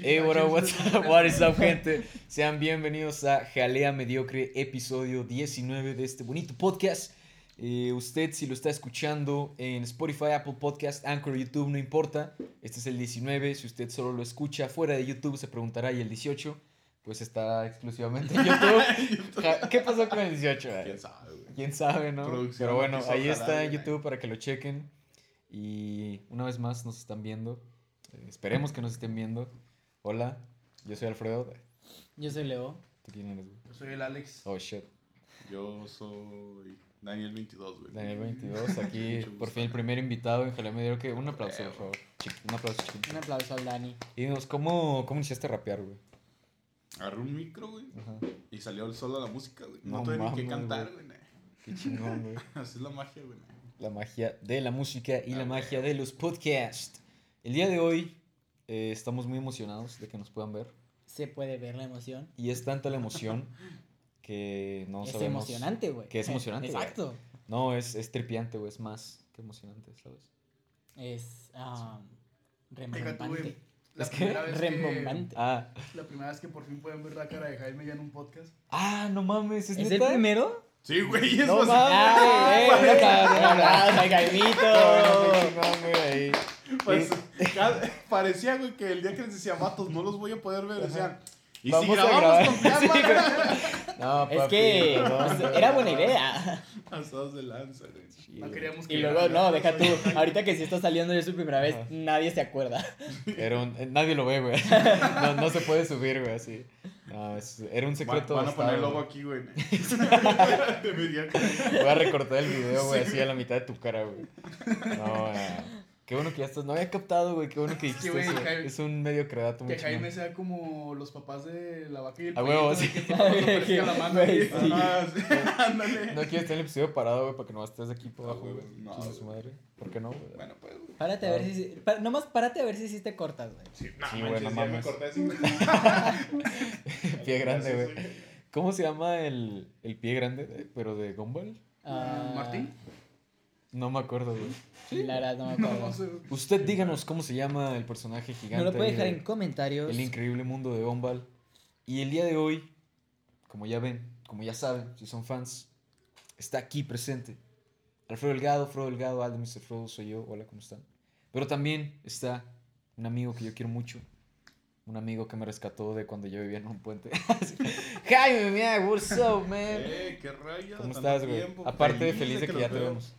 Hey, what up, what's up, what is up, gente? Sean bienvenidos a Jalea Mediocre, episodio 19 de este bonito podcast. Eh, usted, si lo está escuchando en Spotify, Apple Podcast, Anchor, YouTube, no importa. Este es el 19. Si usted solo lo escucha fuera de YouTube, se preguntará, ¿y el 18? Pues está exclusivamente en YouTube. ¿Qué pasó con el 18? eh? ¿Quién sabe, güey? quién sabe, ¿no? Producción Pero bueno, ahí está en. YouTube para que lo chequen. Y una vez más nos están viendo. Eh, esperemos que nos estén viendo. Hola, yo soy Alfredo. Yo soy Leo. ¿Tú quién eres, güey? Yo soy el Alex. Oh, shit. Yo soy Daniel 22, güey. Daniel 22, aquí por fin el primer invitado en Jalea Medio que un aplauso, por favor. Un aplauso chiquito. Un aplauso al Dani. Y dinos, ¿cómo, cómo iniciaste a rapear, güey? Agarré un micro, güey. Ajá. Y salió el solo la música, güey. No, No tuve ni que cantar, güey. Qué chingón, güey. Así es la magia, güey. La magia de la música y la magia de los podcasts. El día de hoy eh, estamos muy emocionados de que nos puedan ver. Se puede ver la emoción. Y es tanta la emoción que no es sabemos... emocionante, güey. que es emocionante, güey. Exacto. No, es, es tripiante, güey. Es más que emocionante, ¿sabes? Es um, rembombante. La ¿Es vez que, Rembombante. Ah, la primera vez que por fin pueden ver la cara de Jaime ya en un podcast. ah no mames. ¿Es, ¿Es el primero? Sí, güey. Eso No mames. ¡Ay, güey, eh! cabrón. ¡Un aplauso al Cabrón, Jaimito! chingón, güey, ahí. Pues, parecía, güey, que el día que les decía, vatos, no los voy a poder ver, decían. ¿Y Vamos si a grabamos grabar". con cámara? No, Es papi, que no, pues, no, era no, buena no. idea. Pasados de lanza, güey. No queríamos que Y luego, no, deja tú. Ahorita que sí está saliendo yo su primera vez, nadie se acuerda. Era un- eh, nadie lo ve, güey. No, no se puede subir, güey, así. No, es- era un Van, secreto. van a poner el logo aquí, güey. Voy a recortar el video, güey, así a la mitad de tu cara, güey. No, eh, Qué bueno que ya estás. No había captado, güey. Qué bueno que dijiste güey, eso. Jaime- Es un medio credato muy Que Jaime sea como los papás de la vaca y el A huevo, pollito, sí. que la mano, Güey, sí. Ah, sí. Ándale. No quieres tener el episodio parado, güey, para que no estés de aquí por No, abajo, güey. no, su madre. ¿Por qué no, güey? Bueno, pues, güey. Párate a ver si. pa- nomás párate a ver si sí te cortas, güey. Sí, no, Sí, manches, güey, no ya mames. me corté así. Pie grande, güey. ¿Cómo se llama el, el pie grande, pero de Gumball? Ah, ¿Martín? No me acuerdo, güey. La verdad, no me No, acuerdo. no sé. güey. Usted díganos cómo se llama el personaje gigante. No lo puede ahí dejar de en comentarios. El increíble mundo de Gumball. Y el día de hoy, como ya ven, como ya saben, si son fans, está aquí presente. Alfredo Delgado, Frodo Delgado, Aldo Mr. Frodo, soy yo. Hola, ¿cómo están? Pero también está un amigo que yo quiero mucho. Un amigo que me rescató de cuando yo vivía en un puente. Jaime, mira, what's up, man? Eh, qué rayos. ¿Cómo estás, güey? Aparte de feliz de que los ya te vemos.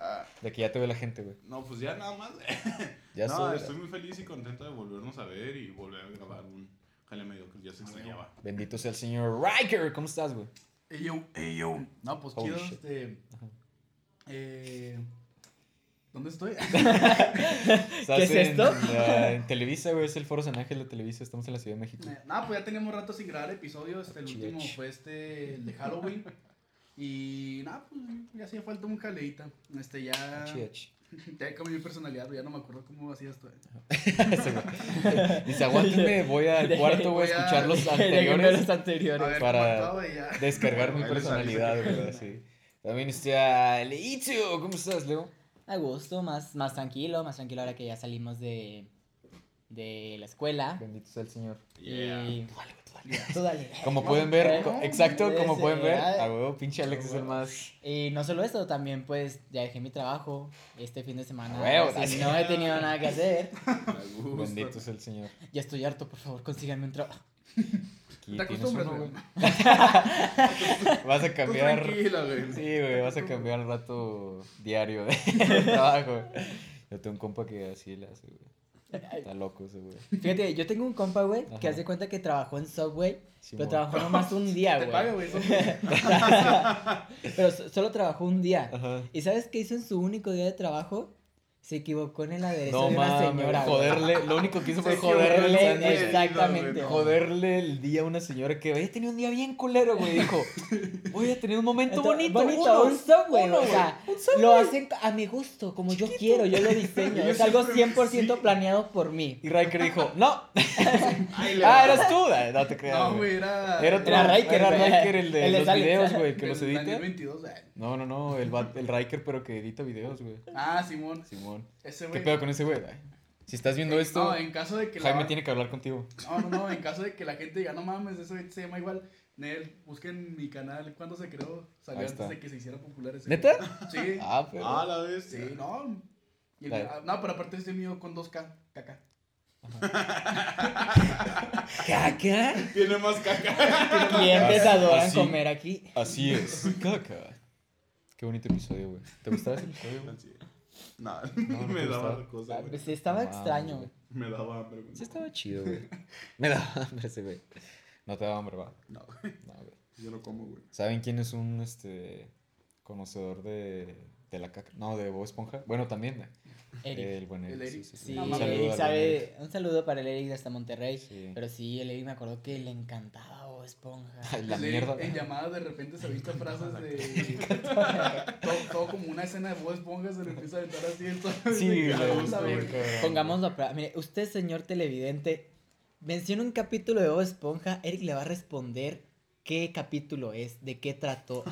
Ah, De que ya te ve la gente, güey. no, pues ya nada más. Ya no, soy- estoy muy feliz y contento de volvernos a ver y volver a grabar un jale medio que ya se extrañaba. Bendito sea el señor Riker. ¿Cómo estás, güey? Ey, yo, ey, yo. No, pues Holy chido, shit. este. Eh, ¿Dónde estoy? ¿Estás ¿Qué es en, esto? la- en Televisa, güey. Es el Foro San Ángel de Televisa. Estamos en la Ciudad de México. Eh, Nada, pues ya teníamos rato sin grabar episodios. Este, el Chich. último fue este, el de Halloween. Y nada, pues ya hacía falta un jaleita. Este, ya. Chich. Ya cambió mi personalidad, ya no me acuerdo cómo hacía esto. Güey. Dice, aguántenme, voy al cuarto, güey, a Voy a- escuchar los anteriores. los anteriores. A ver, Para-. Descargar mi personalidad, güey, así. También está Leitio. ¿Cómo estás, Leo? A gusto, más, más tranquilo, más tranquilo ahora que ya salimos de, de la escuela. Bendito sea el Señor. Yeah. Y... Tú dale. Como pueden ver, Eh, co- exacto, como pueden ver, a huevo, pinche Alex es el más. Y no solo eso, también pues ya dejé mi trabajo este fin de semana. Huevo, así así. no he tenido nada que hacer. Bendito sea el Señor. Ya estoy harto, por favor, consíganme un trabajo. Aquí Te tienes acostumbras, uno, güey. Vas a cambiar. tranquila, güey. Sí, güey, vas a cambiar el rato diario de trabajo. Yo tengo un compa que así le hace, güey. Está loco ese, güey. Fíjate, yo tengo un compa, güey, que hace cuenta que trabajó en Subway, Simón. pero trabajó nomás un día, Te güey. paga, güey. Pero so- solo trabajó un día. Ajá. ¿Y sabes qué hizo en su único día de trabajo? Se equivocó en el aderezo No de una señora. güey. joderle, lo único que hizo fue joderle el exactamente. Joderle el día a una señora que había tenido un día bien culero, güey. Dijo, voy a tener un momento Entonces, bonito. bonito, uno, un Subway, uno, o sea, Subway. lo hacen a mi gusto, como yo quiero, yo lo diseño. Yo es algo siempre- 100% sí. planeado por mí. Y Riker dijo, no. Ah, eras tú. Ay, No te creas. No, güey. era. Era otro. Era Riker, Era güey. Riker, el de El de los Alex. videos, güey, que los edita. 22, eh. No, no, no, el, el Riker, pero que edita videos, güey. Ah, Simón. Simón. Ese ¿Qué güey. pedo con ese güey? Ay, Si estás viendo esto, No, en caso de que Jaime la... tiene que hablar contigo. No, no, no, en caso de que la gente diga, no mames, eso se llama igual. Nel, busquen mi canal, ¿cuándo se creó? Salió Ahí antes está. de que se hiciera popular ese. ¿Neta? Sí. Ah, pero. Ah, la vez. Sí, no. Y el- Dale. ah, no, pero aparte este mío con 2K, caca. ¿Caca? Tiene más caca. Clientes adoran Así. comer aquí. Así es. Caca. Qué bonito episodio, güey. ¿Te gustaba ese episodio, güey? Así. No, no me daba cosa, Ah, güey. pues sí, estaba No, extraño, güey. Me daba hambre, güey. Sí estaba chido, güey. Me daba hambre ese, güey. No te daba hambre, va. No, güey. No, güey. Yo no como, güey. ¿Saben quién es un, este, conocedor de, de la caca? No, de Bob Esponja. Bueno, también. güey. Eric. El buen Eric. El Eric. Sí, sí, sí. Sí, No, Un saludo Eric sabe. Un saludo para el Eric de hasta Monterrey. Sí. Pero sí, el Eric me acuerdo que le encantaba Esponja. Ay, la mierda. En llamadas de repente se avienta frases de. todo, todo como una escena de Bob Esponja se le empieza a aventar así. Entonces, Sí, de cabrón. Pongámoslo a prueba. Mire, usted, señor televidente, menciona un capítulo de Bob Esponja. Eric le va a responder qué capítulo es, de qué trató.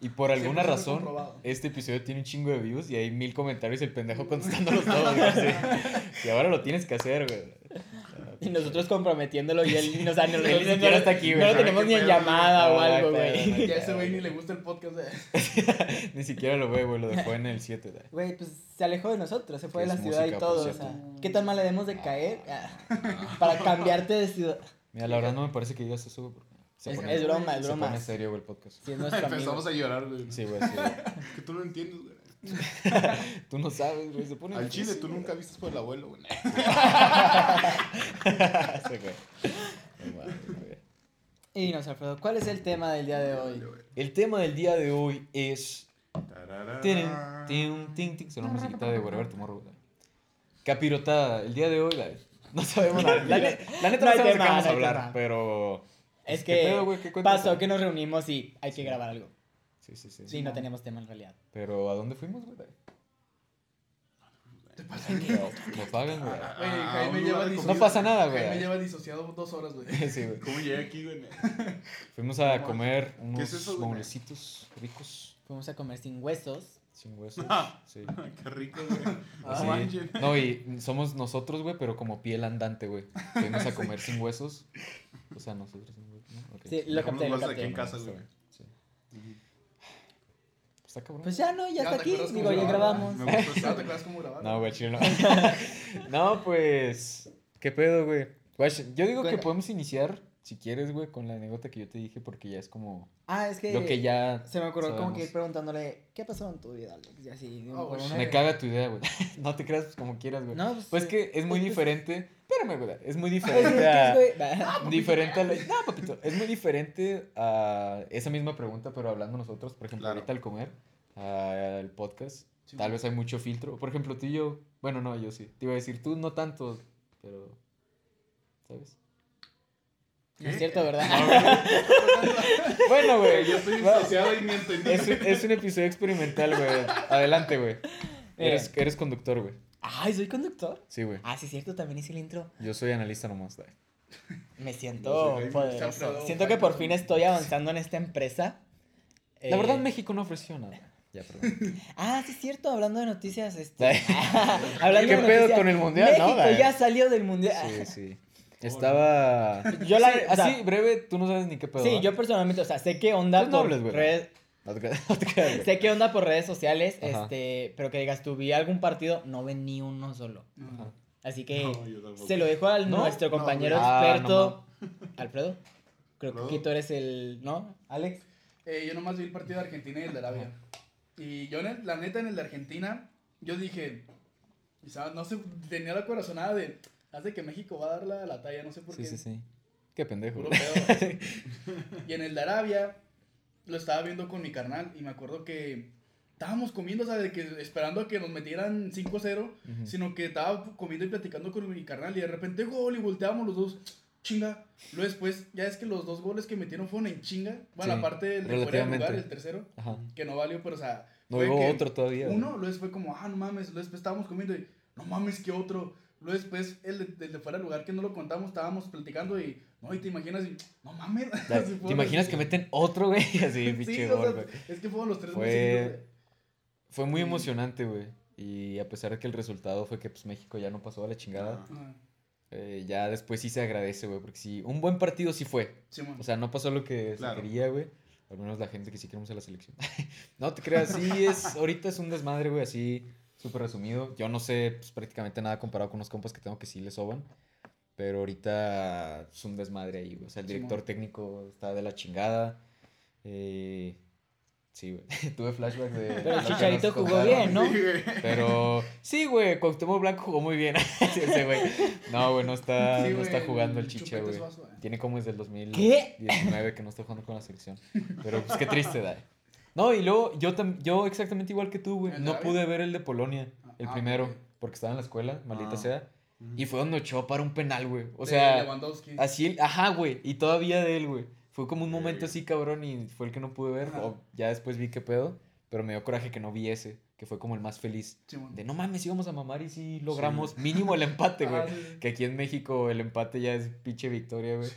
Y por alguna 100% razón, este episodio tiene un chingo de views y hay mil comentarios y el pendejo contestándolos todos, güey. sí. Y ahora lo tienes que hacer, güey. Y nosotros comprometiéndolo y él, o sea, no, Él ni siquiera está aquí, güey. No lo ¿Sabe tenemos ni en llamada o algo, güey. Ya ese güey ni le gusta el podcast. eh. Ni siquiera lo ve, güey. Lo dejó en el 7, güey. Güey, pues se alejó de nosotros, se fue de la ciudad y todo. O sea, ¿qué tan mal le debemos de caer Ah, para cambiarte de ciudad? Mira, la verdad no me parece que digas eso, güey. porque Se Es, es broma, es se broma. pone serio, güey, el podcast. Sí, amigo. Empezamos a llorar, güey. Sí, güey, sí. güey. Que tú no entiendes, güey. Tú no sabes, güey. Se pone Al chile, difícil, tú güey. nunca viste por el abuelo, güey. Sí, güey. No mames, güey. Y nos Alfredo, ¿cuál es el tema del día de hoy? El tema del día de hoy es. Son una musiquita de Wherever Tomorrow, güey. Capirotada. El día de hoy, güey. No sabemos nada. La, ne- la neta No no, sabemos de qué vamos no a hablar, pero. Es ¿qué que pedo, güey? Pasó que nos reunimos y hay que grabar algo. Sí, sí, sí. Sí, no tenemos tema en realidad. Pero ¿a dónde fuimos, güey? Te pasa que. Nos pagan, güey. Güey, Ah, Jaime lleva disociado. No pasa nada, güey. Jaime lleva disociado dos horas, güey. Sí, güey. ¿Cómo llegué aquí, güey? Fuimos a No, comer unos bonelecitos ricos, Fuimos a comer sin huesos. sin huesos. Ah. Sí. Qué rico, güey. Ah. No. No, y somos nosotros, güey, pero como piel andante, güey. Fuimos a comer sin huesos. O sea, nosotros sin huesos, ¿no? Sí, lo capté, lo más aquí capté. en casa, güey. Está cabrón. Pues ya no, ya, Ya está aquí. Digo, ya grabamos. Me gustó ¿No te acuerdas cómo grabar? No, güey, chile, no. no, pues. ¿Qué pedo, güey? Yo digo que podemos iniciar, si quieres, güey, con la anécdota que yo te dije, porque ya es como. Ah, es que, Lo que ya. se me ocurrió como que ir preguntándole, ¿qué pasó en tu vida, Alex? Y así, Oh, una- Me caga tu idea, güey. No te creas pues, como quieras, güey. No, pues, Pues que es muy diferente. Espérame, güey. Es muy diferente a. va. Diferente a la- No, papito. Es muy diferente a esa misma pregunta, pero hablando nosotros, por ejemplo, Claro. ahorita al comer, al podcast. Sí, Tal güey. vez hay mucho filtro. Por ejemplo, tú y yo. Bueno, no, yo sí. Te iba a decir, tú no tanto, pero. ¿Sabes? No es cierto, ¿verdad? Bueno, güey. Yo estoy disociado y ni entendí. Es, un- es un episodio experimental, güey. Adelante, güey. Eres, eres conductor, güey. Ay, ¿soy conductor? Sí, güey. Ah, sí, es cierto, también hice el intro. Yo soy analista nomás, güey. Me siento Jaime poderoso. Siento que por fin estoy avanzando en esta empresa. La Eh, verdad, México no ofreció nada. Ya, perdón. Ah, sí, es cierto, hablando de noticias. Este... hablando ¿Qué de pedo noticias, con el mundial, no, México güey? ya salió del mundial. Sí, sí. Estaba. Yo la- Sí, o sea- así, breve, tú no sabes ni qué pedo. Sí, yo personalmente, o sea, sé qué onda no por redes, No te te sé qué onda por redes sociales, Ajá. este, pero que digas, tú vi algún partido, no ven ni uno solo. Ajá. Así que No, se lo dejo a ¿No? nuestro No, compañero. Ah, experto, Alfredo. Creo Alfredo. que tú eres el, ¿no? Alex. Eh, yo nomás vi el partido de Argentina y el de Arabia. Y yo, en el- la neta, en el de Argentina, yo dije, no sé, tenía la corazonada de, hace que México va a dar la, la talla, no sé por Sí, qué. sí, sí. Qué pendejo. Pedo. y en el de Arabia, lo estaba viendo con mi carnal y me acuerdo que estábamos comiendo, o sea, de que esperando a que nos metieran 5-0, Ujú. sino que estaba comiendo y platicando con mi carnal y de repente gol y volteábamos los dos. Chinga. Luego después, ya es que los dos goles que metieron fueron en chinga. Bueno, Sí, aparte del de fuera de lugar, el tercero, Ajá. que no valió, pero o sea. No fue hubo otro todavía. Uno, luego después como, ah, no mames. Luego después estábamos comiendo y, no mames, que otro. Luego después, el de, el de fuera del lugar que no lo contamos, estábamos platicando y, no, y te imaginas y, no mames. ¿Te imaginas que meten otro, güey? Así, Sí, pinche o gol, sea, güey. es que fueron los tres Fue- Fue muy Sí. emocionante, güey. Y a pesar de que el resultado fue que pues, México ya no pasó a la chingada, eh, ya después sí se agradece, güey, porque sí, un buen partido sí fue. Simón. O sea, no pasó lo que Claro. se quería, güey. Al menos la gente que sí queremos a la selección. no te creas, sí es, ahorita es un desmadre, güey, así súper resumido. Yo no sé pues, prácticamente nada comparado con los compas que tengo que sí le soban. Pero ahorita es un desmadre ahí, güey. O sea, el director técnico está de la chingada. Eh, sí, güey. Tuve flashback de... Pero Chicharito jugó contaron. bien, ¿no? Sí, güey. Pero sí, güey, Cuauhtémoc Blanco jugó muy bien. Sí, ese güey. No, güey, no está, Sí, no está jugando el el chiche, Chupete güey. Eh. Tiene como desde el ¿Qué? 2019 que no está jugando con la selección. Pero pues qué triste, da. No, y luego yo, tam- yo exactamente igual que tú, güey. ¿El No pude ver el de Polonia, el Ah, primero, ok. porque estaba en la escuela, maldita Ah. sea. Y fue donde echó para un penal, güey. O sea, Lewandowski. así, el- ajá, güey. Y todavía de él, güey. Fue como un momento así, cabrón, y fue el que no pude ver. Ajá. O ya después vi qué pedo. Pero me dio coraje que no vi ese, que fue como el más feliz. De no mames, íbamos a mamar y sí logramos mínimo el empate, güey. Ah, sí. Que aquí en México el empate ya es pinche victoria, güey.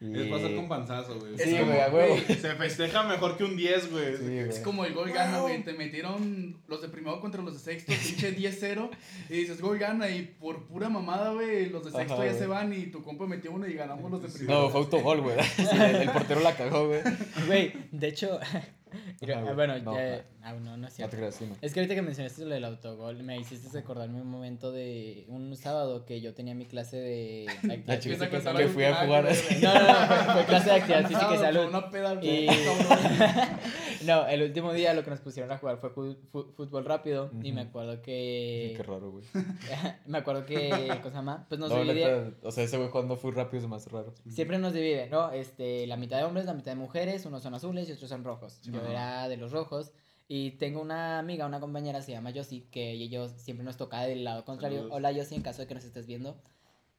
Y- Es pasar con panzazo, güey. Sí, güey, güey, Se festeja mejor que un 10, güey. Sí. Es como el gol gana, güey. Te metieron los de primero contra los de sexto, pinche 10-0. Y dices gol gana. Y por pura mamada, güey, los de sexto Ajá, ya se van. Y tu compa metió uno y ganamos los de primero. No, fue autogol, güey. El, portero la cagó, güey. Güey, de hecho. mira, Ajá, güey. bueno, No, ya. Ah, no, no es No cierto. te creas, sí, no. Es que ahorita que mencionaste lo del autogol, me hiciste recordarme un momento de un sábado que yo tenía mi clase de actividad La chica física que que fui a jugar. No, no, no, fue, fue clase de actividad física y salud. Una peda, Y-. No, el último día lo que nos pusieron a jugar fue fu- fu- fútbol rápido y me acuerdo Sí, que... Qué raro, güey. me acuerdo que... ¿Cómo se llama? Pues nos No, dividía... neta, o sea, ese güey jugando fue rápido es más raro. Siempre nos divide, ¿no? Este, la mitad de hombres, la mitad de mujeres, unos son azules y otros son rojos. Yo era de los rojos y tengo una amiga, una compañera, se llama Yossi, que ellos siempre nos toca del lado contrario. Saludos. Hola Yossi, en caso de que nos estés viendo,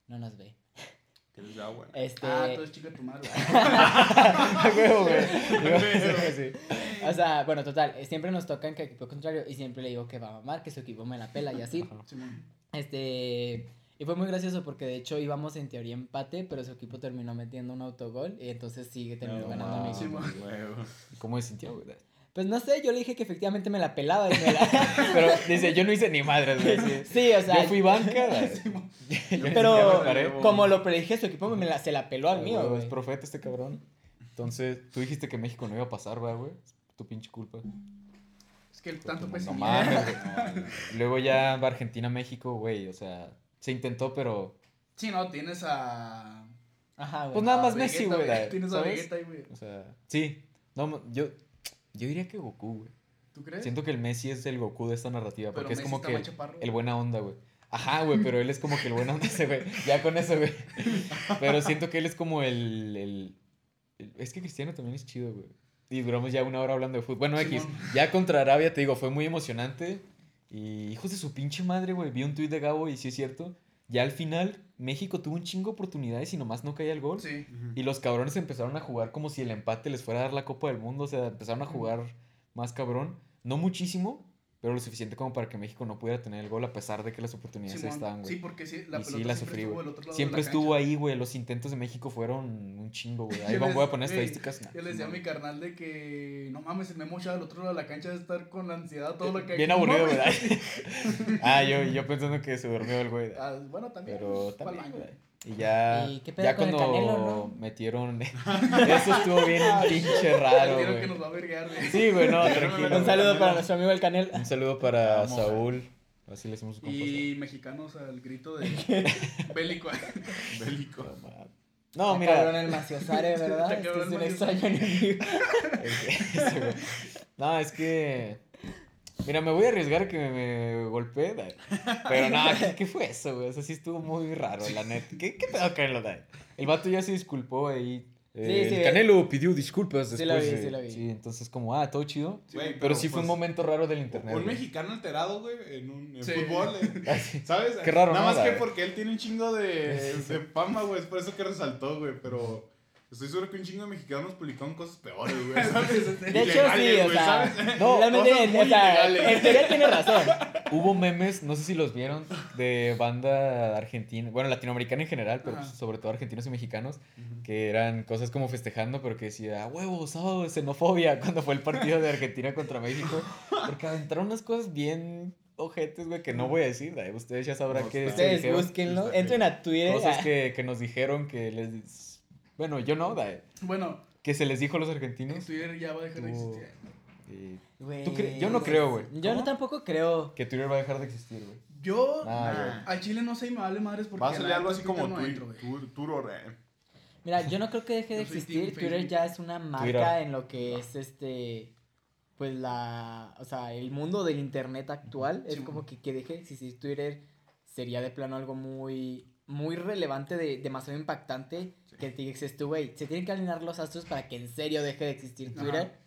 no nos ve. Que les da, güey. Este, Ah, tú eres chica de tu madre. A huevo, güey. Sí, sí. o sea, bueno, total, siempre nos toca en que equipo contrario y siempre le digo que va a mamar, que su equipo me la pela y así. Este, y fue muy gracioso porque de hecho íbamos en teoría empate, pero su equipo terminó metiendo un autogol y entonces sigue terminó No, ganando mi mames, equipo. Sí. ¿Cómo se sintió, güey? Pues no sé, yo le dije que efectivamente me la pelaba y me la... Pero dice, yo no hice ni madres, güey. sí. Sí, o sea, Yo fui banca. Yo pero paré. como lo predije, su equipo me la, se la peló al mío. Es profeta este cabrón. Entonces, tú dijiste que México no iba a pasar, ¿verdad, güey? Es tu pinche culpa. Es que el tanto No pesimismo. mames, güey. Luego ya va Argentina-México, güey. O sea, se intentó, pero. Sí, no, tienes a. Ajá, güey. Pues nada más Messi, güey. Tienes a. Vegeta ahí, güey. O sea, sí. No, yo, yo diría que Goku, güey. ¿Tú crees? Siento que el Messi es el Goku de esta narrativa. Pero Porque es Messi como que chaparro. el buena onda, güey. Ajá, güey, pero él es como que el buena onda ese, güey. Ya con eso, güey. Pero siento que él es como el, el- el- Es que Cristiano también es chido, güey. Y duramos ya una hora hablando de fútbol. Bueno, X. Simón. Ya contra Arabia, te digo, fue muy emocionante. Y hijos de su pinche madre, güey. Vi un tuit de Gabo y sí es cierto. Ya al final, México tuvo un chingo de oportunidades y nomás no caía el gol. Sí. Y los cabrones empezaron a jugar como si el empate les fuera a dar la Copa del Mundo. O sea, empezaron a jugar más cabrón. No muchísimo, pero lo suficiente como para que México no pudiera tener el gol a pesar de que las oportunidades Simón. estaban, güey. Sí, porque sí, la y pelota sí, la siempre sufrí, estuvo del otro lado de Siempre la estuvo ahí, güey. Los intentos de México fueron un chingo, güey. Ahí les- voy a poner estadísticas. nah, Yo le decía a mi carnal de que no mames, el Memo Ochoa al otro lado de la cancha de estar con la ansiedad, todo lo que Bien aburrido, güey. ah, yo, yo pensando que se durmió el güey. Ah, bueno, también. Pero pa'l también, güey. Y ya, ¿Y qué pedo ya con el cuando Canelo, no? metieron... Eso estuvo bien pinche raro, güey. que nos va a verguear, güey. Sí, güey, no, tranquilo. Un saludo para nuestro amigo el Canel. Un saludo para Vamos, Saúl. Así le decimos su. Y mexicanos al grito de bélico. Bélico. No, cabrón mira. el Maciosare, ¿verdad? Está Este cabrón es un extraño enemigo. No, es que. Mira, me voy a arriesgar a que me, me golpee. da. Pero no, ¿qué, qué fue eso, güey? O sea, sí estuvo muy raro, la neta. ¿Qué, qué pedo, Canelo? da? El vato ya se disculpó ahí. Eh, Sí, sí, el Canelo pidió disculpas Sí después. lo vi, de- sí lo vi. Sí, entonces, como, ah, todo chido. Güey, Pero sí fue un pues, momento raro del internet. Un güey. mexicano alterado, güey, en, un, en Sí. fútbol. eh, Ah, sí. ¿Sabes? Qué raro, Nada ¿no? más La- que porque él tiene un chingo de, de fama, güey. Es por eso que resaltó, güey. Pero estoy seguro que un chingo de mexicanos publicaron cosas peores, güey. ¿sabes? De hecho, sí, o sea. No, realmente, o sea, ilegales. en teoría tiene razón. Hubo memes, no sé si los vieron, de banda argentina, bueno, latinoamericana en general, pero Ajá. pues, sobre todo argentinos y mexicanos, que eran cosas como festejando, pero que decía, "Ah, huevo, sábado de xenofobia, cuando fue el partido de Argentina contra México, porque aventaron unas cosas bien ojetes, güey, que no voy a decir, güey. Ustedes ya sabrán No, que está- Ustedes está entren a Twitter. cosas que, que nos dijeron que les... Bueno, yo no, güey, Bueno, que se les dijo a los en argentinos. Twitter ya va a dejar de existir. ¿Tú cre- yo no creo, güey. Yo no tampoco creo. que Twitter va a dejar de existir, güey. Yo, Ah, Nah. al chile no sé y me vale madres porque. Va a salir algo así como Twitter no. Twitter, Twitter, Mira, yo no creo que deje de existir. Twitter ya es una marca Twitter. en lo que es este. Pues la. O sea, el mundo del internet actual. Es Sí, como que, que deje de existir Twitter. Sería de plano algo muy. Muy relevante, de, demasiado impactante. Que te dices tú, güey. Se tienen que alinear los astros para que en serio deje de existir Ajá. Twitter.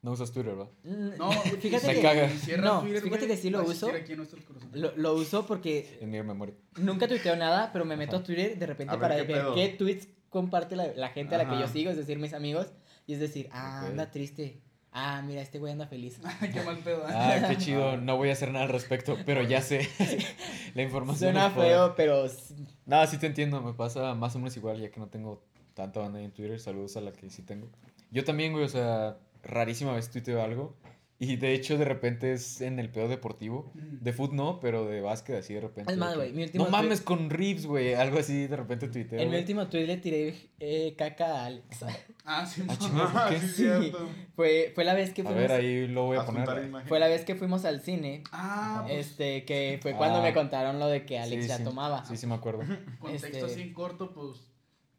No usas Twitter, ¿va? Mm, No, fíjate Me que. caga. No, Twitter, fíjate que sí lo uso. aquí en. Lo, lo uso porque En mi memoria. nunca tuiteo nada, pero me meto Ajá. a Twitter de repente ver, para ¿qué ver pedo? qué tweets comparte la, la gente a la que yo Ajá. sigo, es decir, mis amigos. Y es decir, ah, Ok. anda triste. Ah, mira, este güey anda feliz. Qué mal pedo. Ah, qué chido. No voy a hacer nada al respecto, pero ya sé. La información. Suena feo, pero s- No, sí te entiendo. Me pasa más o menos igual, ya que no tengo tanta banda en Twitter. Saludos a la que sí tengo. Yo también, güey, o sea, rarísima vez tuiteo algo. Y de hecho, de repente es en el pedo deportivo. De foot no, pero de básquet así de repente. Es más, de que, güey, mi último No tweet- mames con Reeves, güey. Algo así de repente tuiteo. en mi último tweet le tiré eh, caca a Alex. Ah, sí, Ah, sí, Sí. cierto. Fue, fue la vez que A fuimos. ver, ahí lo voy a poner. Fue la vez que fuimos al cine. Ah, pues, Este, que fue cuando Ah. me contaron lo de que Alex Sí, ya sí. tomaba. Sí, sí me acuerdo. contexto este- así en corto, pues.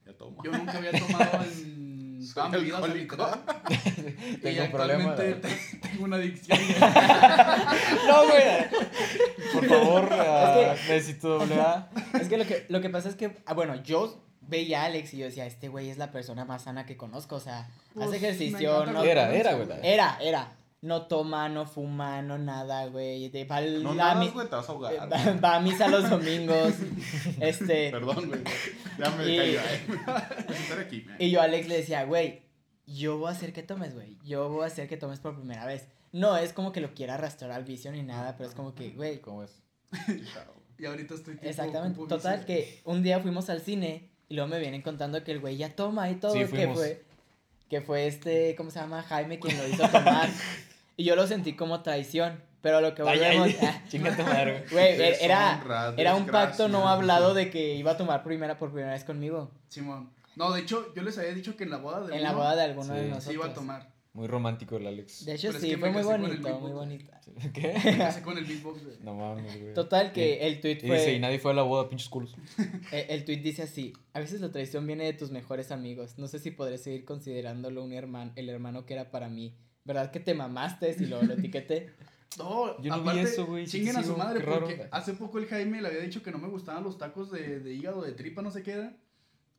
Ya tomo. Yo nunca había tomado en toda mi vida, o sea, alcohólico. literal. Y Tengo un problema de- tengo una adicción. No, güey. Por favor, ah, necesito doble A. Es que lo que, lo que pasa es que, ah, bueno, yo veía a Alex y yo decía, este güey es la persona más sana que conozco, o sea, Pues, hace ejercicio, no... Era, era, güey. Era, era. No toma, no fuma, no nada, güey. Va, No a nada, mi- güey, te vas a ahogar. va- va a misa los domingos. este. Perdón, güey. Ya me Y- cayó. eh. Voy a sentar aquí, man. Y yo a Alex le decía, güey, yo voy a hacer que tomes, güey. Yo voy a hacer que tomes por primera vez. No es como que lo quiera arrastrar al vicio ni nada, pero es como que, güey. ¿Cómo es? Y ahorita estoy tipo, Exactamente. Total, vicio. que un día fuimos al cine y luego me vienen contando que el güey ya toma y todo. Sí, que fue. Que fue este, ¿cómo se llama? Jaime quien lo hizo tomar. y yo lo sentí como traición. Pero lo que volvemos. ay, Chinga tu madre, güey. Güey, era, era un pacto no hablado de que iba a tomar primera por primera vez conmigo. Simón. No, de hecho, yo les había dicho que en la boda de En la boda de alguno Sí. de Se se nosotros. iba a tomar. Muy romántico el Alex. De hecho, Pero es sí, que fue muy bonito, muy Box, bonito. ¿Qué? Me casé con el beatbox, güey. No mames, güey. Total, Y- que el tweet Y dice, y fue. nadie fue a la boda, pinches culos. El, el tweet dice así: A veces la traición viene de tus mejores amigos. No sé si podré seguir considerándolo un hermano, el hermano que era para mí. ¿Verdad que te mamaste? Si lo, lo etiqueté. No, Yo no vi aparte, eso, güey, Chinguen a su madre, raro. porque hace poco el Jaime le había dicho que no me gustaban los tacos de, de hígado, de tripa, no sé qué era.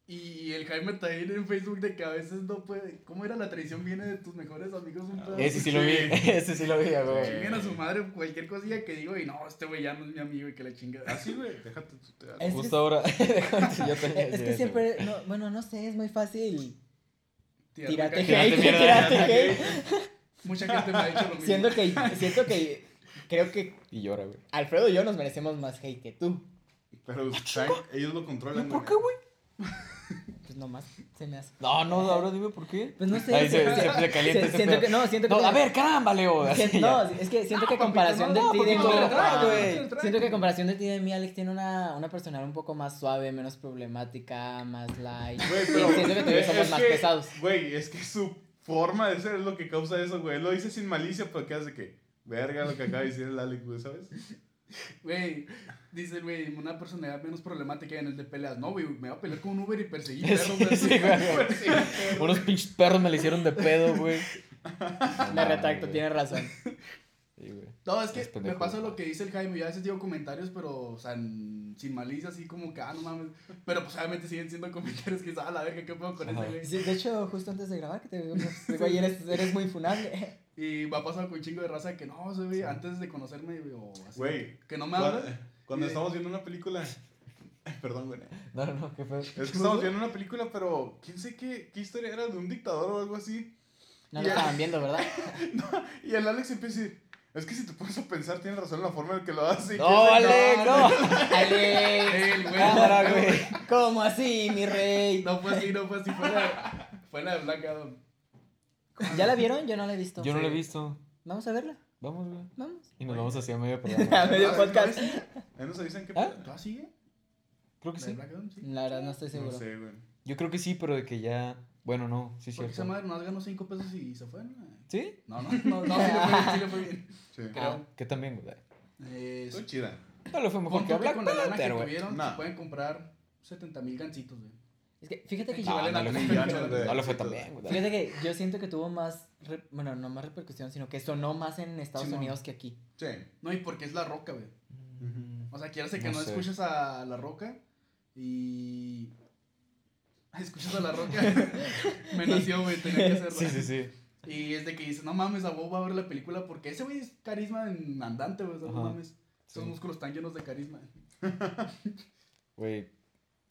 Y el Jaime también en Facebook de que a veces no puede. ¿Cómo era la traición? Viene de tus mejores amigos. Un pedo Ese así. sí lo vi, ese sí lo vi, güey. Chinguen a su madre cualquier cosilla que digo y no, este güey ya no es mi amigo y que la chinga. Así, güey, déjate. te- Es que- Justo ahora, yo también Es que eso, siempre. No, bueno, no sé, es muy fácil. Tírate hate, tírate hate. Mucha gente me ha dicho lo mismo. Siento que, siento que. Creo que Y llora, güey. Alfredo y yo nos merecemos más hate que tú. Pero ellos lo controlan. ¿Por güey. qué, güey? Pues nomás se me hace. No, no, ahora dime por qué. Pues no sé. Ahí se, se- se, se calienta se- ese siento pedo. que, no, siento que. No, a ver, caramba, Leo. Así no, ya. es que siento que papito, comparación no, de ti no, de papito, mí. lo trae, Ah, güey. Siento que comparación de ti de mí, Alex tiene una, una personalidad un poco más suave, menos problemática, más light. Güey, Y pero. siento que tú y yo somos es más que, pesados. Güey, es que su forma de ser es lo que causa eso, güey. Lo dice sin malicia, pero ¿qué hace que? Verga lo que acaba de decir el Alex, güey, ¿sabes? Güey, dice güey, una personalidad menos problemática en el de peleas. No, güey, me voy a pelear con un Uber y perseguir Sí, perros. sí. Unos pinches perros me le hicieron de pedo, güey. Me retracto, tiene razón. Sí, güey. No, es que me pasa lo que dice el Jaime. Yo a veces digo comentarios, pero, o sea, en- sin malicia, así como que, ah, no mames. Pero pues obviamente siguen siendo comentarios que, ah, la verga, ¿qué puedo con ese güey? Sí, de hecho, justo antes de grabar, que te digo, pues, güey, eres, eres muy funable. Y me ha pasado con un chingo de raza que no, güey, antes de conocerme, güey, o así. Güey, Que no me Cuando, habla. cuando estamos viendo una película. Perdón, güey. No, no, no, qué fue. Es que estamos viendo una película, pero quién sé qué, qué historia era de un dictador o algo así. No lo Ya. estaban viendo, ¿verdad? Y el Alex empieza a decir, es que si te pones a pensar, tienes razón en la forma en que lo hace. y No, quién sabe qué". Alex, no. Güey, Cámara, no, güey. ¿cómo así, mi rey? No fue así, no fue así, fue la, fue la de Black Adam. ¿Ya la vieron? Yo no la he visto. Yo no lo he Sí. visto. Vamos a verla. Vamos, güey. Vamos. Y nos vamos hacia medio A programa. medio Ah, podcast. Ahí nos avisan qué ¿Ah? pedo. ¿Tú sigue? Creo que ¿La de sí. Black Adam? Sí. La verdad no estoy No seguro. sé, güey. Yo creo que sí, pero de que ya. Bueno, no, sí, Porque esa madre nomás ganó 5 pesos y se fue, ¿no? ¿Sí? No, no, no, no, sí le fue bien, sí le fue bien. Sí. Creo. Ah, que también, güey. Eh, Estoy chida. No le fue mejor que Black con la lana que Panther, güey. tuvieron, Nah. se pueden comprar 70 mil gancitos, güey. Es que fíjate que No, yo, Equivalen no a le fue- millones de- No le fue tan bien, güey. fíjate que yo siento que tuvo más, re- bueno, no más repercusión, sino que sonó más en Estados Simón. Unidos que aquí. Sí. No, y porque es la roca, güey. O sea, quiere que No no, sé. escuches a la roca y. Escuchas a la roca. Me nació, güey, tenía que hacerlo. Sí, sí, sí. Y es de que dices, no mames, a vos va a ver la película porque ese güey es carisma en andante, güey. o sea, No Ajá. mames. Esos Sí. músculos están llenos de carisma. Güey,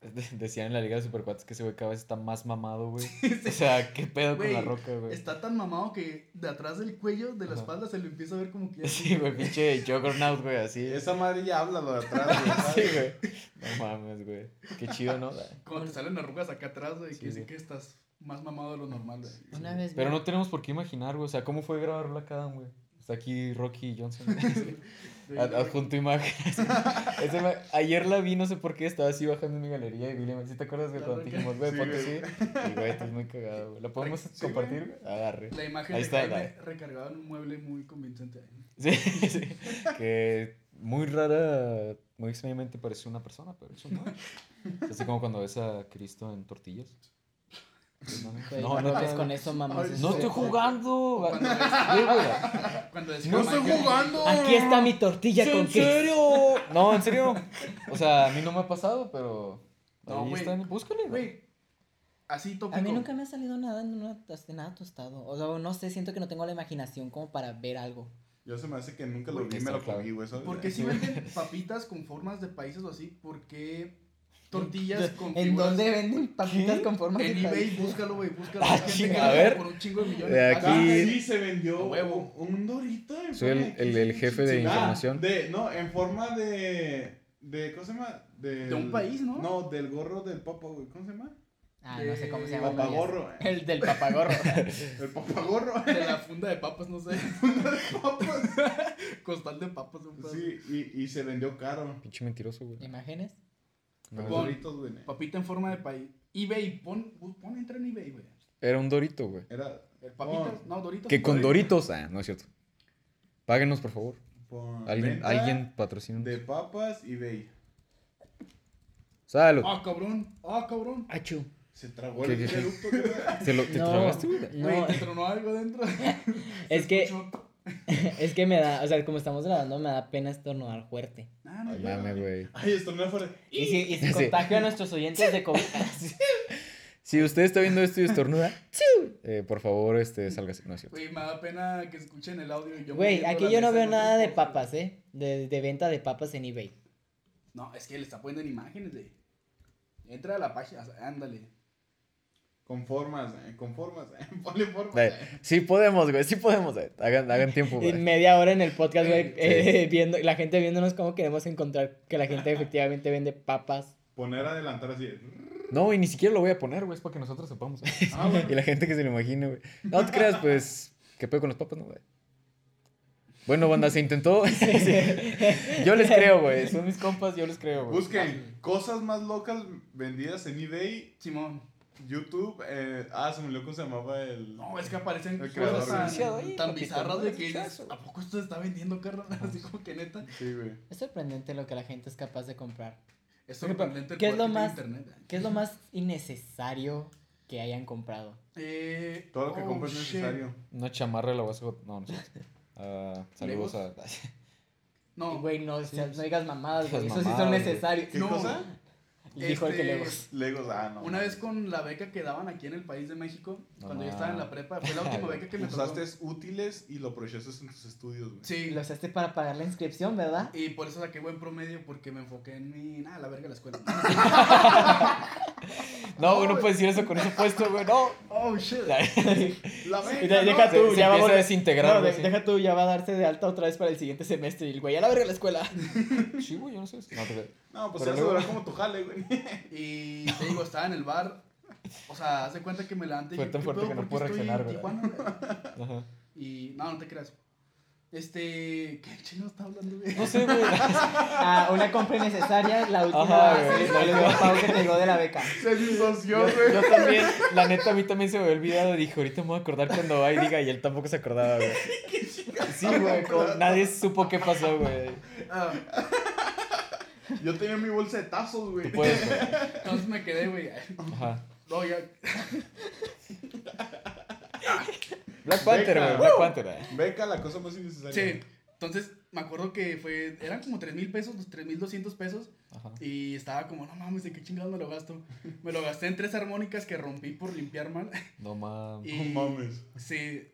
de- decían en la Liga de Supercuates que ese güey cada vez está más mamado, güey. O sea, qué pedo con la roca, güey. Está tan mamado que de atrás del cuello, de la Ajá. espalda, se lo empieza a ver como que ya. Sí, güey, pinche Juggernaut, güey, así. Esa madre ya habla lo de atrás, güey. Sí, güey. No mames, güey. Qué chido, ¿no? Cuando te salen arrugas acá atrás, güey, Sí, que dicen que estás más mamado de lo normal, güey. Una vez Pero no tenemos por qué imaginar, güey. O sea, ¿cómo fue grabar Black Adam, güey? Está aquí Rocky Johnson. Ad- Adjunto imágenes. Ayer la vi, no sé por qué, estaba así bajando en mi galería y vi la ¿Sí te acuerdas de cuando dijimos, güey, Sí, ponte güey. así? Y güey, estás muy cagado, güey. ¿La podemos Sí, compartir, güey? Agarre. La imagen Ahí de está, recargado en un mueble muy convincente. Sí, sí. Que muy rara, muy extrañamente parece una persona, pero eso no. Es así como cuando ves a Cristo en tortillas. No, no, no, con eso, eso No es- estoy jugando. ¡No estoy jugando! Aquí está mi tortilla ¿En con queso. serio? No, en serio. O sea, a mí no me ha pasado, pero. No, ahí están. Búscale, güey. Así tópico. A mí nunca me ha salido nada en una, de nada tostado. O sea, no sé, siento que no tengo la imaginación como para ver algo. Yo se me hace que nunca lo vi me lo comí, güey. Porque si venden papitas con formas de países o así, ¿por qué tortillas con ¿En figuras? dónde venden papitas ¿Qué? con forma de En eBay, búscalo, güey, búscalo. Ah, gente a ver. Por un chingo de millones. De aquí- Ah, sí, se vendió huevo. un, dorito. en Soy el- forma de el- el jefe de Ah, información. de, no, en forma de. de ¿Cómo se llama? Del- De un país, ¿no? No, del gorro del papa, güey. ¿Cómo se llama? Ah, no sé cómo se llama. Papagorro. El del papagorro. El papagorro. De la funda de papas, no sé. Papas. Costal de papas, un. Sí, y, y se vendió caro. Pinche mentiroso, güey. ¿Imágenes? No, Los Pon- doritos, güey. Papita en forma de país. eBay, pon, pon entra en eBay, güey. Era un dorito, güey. Era. Papitas, pon- no, Doritos. Que con Doritos. doritos. Ah, no es cierto. Páguenos, por favor. pon Alguien, alguien patrocina. De papas y bay. Salud. Ah, cabrón. Ah, cabrón. Achu. Se tragó ¿Qué- el producto, güey. ¿Te lo te No. tragaste, güey? No, te tronó algo dentro. es que, escuchó. es que me da, o sea, como estamos grabando, me da pena estornudar fuerte. Ah, no, Ay, güey. Ay, esto no fuera. Y si, y si Sí. contagio a nuestros oyentes de COVID. Si usted está viendo esto y estornuda, eh, por favor, este, sálgase. No es cierto. Güey, me da pena que escuchen el audio. y yo Güey, aquí yo no veo nada de papas, ¿eh? De, de venta de papas en eBay. No, es que le está poniendo en imágenes, güey. Entra a la página, ándale. Con formas, eh, con formas. eh. Ponle formas. Eh, eh. sí podemos, güey. Sí podemos, güey. Hagan, hagan tiempo, Y güey. media hora en el podcast, güey, Sí. eh, viendo, la gente viéndonos cómo queremos encontrar que la gente efectivamente vende papas. Poner adelantar así. No, y ni siquiera lo voy a poner, güey. Es para que nosotros sepamos. Ah, bueno. y la gente que se lo imagine, güey. No te creas, pues. ¿Qué pedo con los papas, no, güey? Bueno, banda, se intentó. Sí. Yo les creo, güey. Son mis compas, yo les creo, güey. Busquen cosas más locas vendidas en eBay, Simón. YouTube. Eh, ah, se me olvidó cómo se llamaba el. No, es que aparecen El cosas tan, bizarras de que dices. ¿a poco esto se está vendiendo, carnal? Así como que neta. Sí, güey. Es sorprendente lo que la gente es capaz de comprar. Es sorprendente el ¿qué es poder lo más- internet. ¿Qué es lo más innecesario que hayan comprado? Eh, Todo lo que oh, compras es necesario. Una chamarra de la vas a... No, no sé. Ah, saludos a... No, Güey, no, o sea, sí. no digas mamadas, güey. Eso sí son necesarios. ¿Qué No. cosa? Y dijo el que Este, Legos. Legos, ah, no. Una vez con la beca que daban aquí en el país de México, No cuando yo estaba en la prepa, fue la última beca que me tocó. Usaste útiles y lo aprovechaste en tus estudios, güey. Sí, Lo usaste para pagar la inscripción, ¿verdad? y por eso saqué buen promedio, porque me enfoqué en mi. Nada, la verga de la escuela. No, güey, no puedes decir eso con eso puesto, güey. No. oh shit. La beca, deja Se- tú, se ya va a empieza a desintegrar, No, de- deja tú, ya va a darse de alta otra vez para el siguiente semestre. Y el güey, a la verga la escuela. Sí, güey, yo no sé. No, te No, pues Pero eso luego- era como tu jale, güey. Y te digo, estaba en el bar. O sea, haz de cuenta que me levanté y Fue yo, tan ¿qué fuerte pedo? que no ¿Por qué puedo estoy reaccionar. Tijuana? Ajá. Y no, no te creas. Este. ¿Qué chino está hablando, güey? No sé, güey. Ah, una compra innecesaria, la última Ajá, vez güey, la le dio pago que te llegó de la beca. Se disoció, Yo, güey. yo también, la neta, a mí también se me había olvidado. Dije, ahorita me voy a acordar cuando va y diga, y él tampoco se acordaba, güey. Sí, güey, como nadie supo qué pasó, güey. Ah, Yo tenía mi bolsa de tazos, güey. Tú puedes, güey. entonces me quedé, güey. Ajá. No, ya. Black Panther, güey. Black Panther, eh. Beca, la cosa más innecesaria. Sí. Entonces, me acuerdo que fue. Eran como 3 mil pesos, 3 mil 200 pesos. Ajá. Y estaba como, no mames, ¿de qué chingados me lo gasto? Me lo gasté en tres armónicas que rompí por limpiar mal. No mames. Y, No mames. Sí.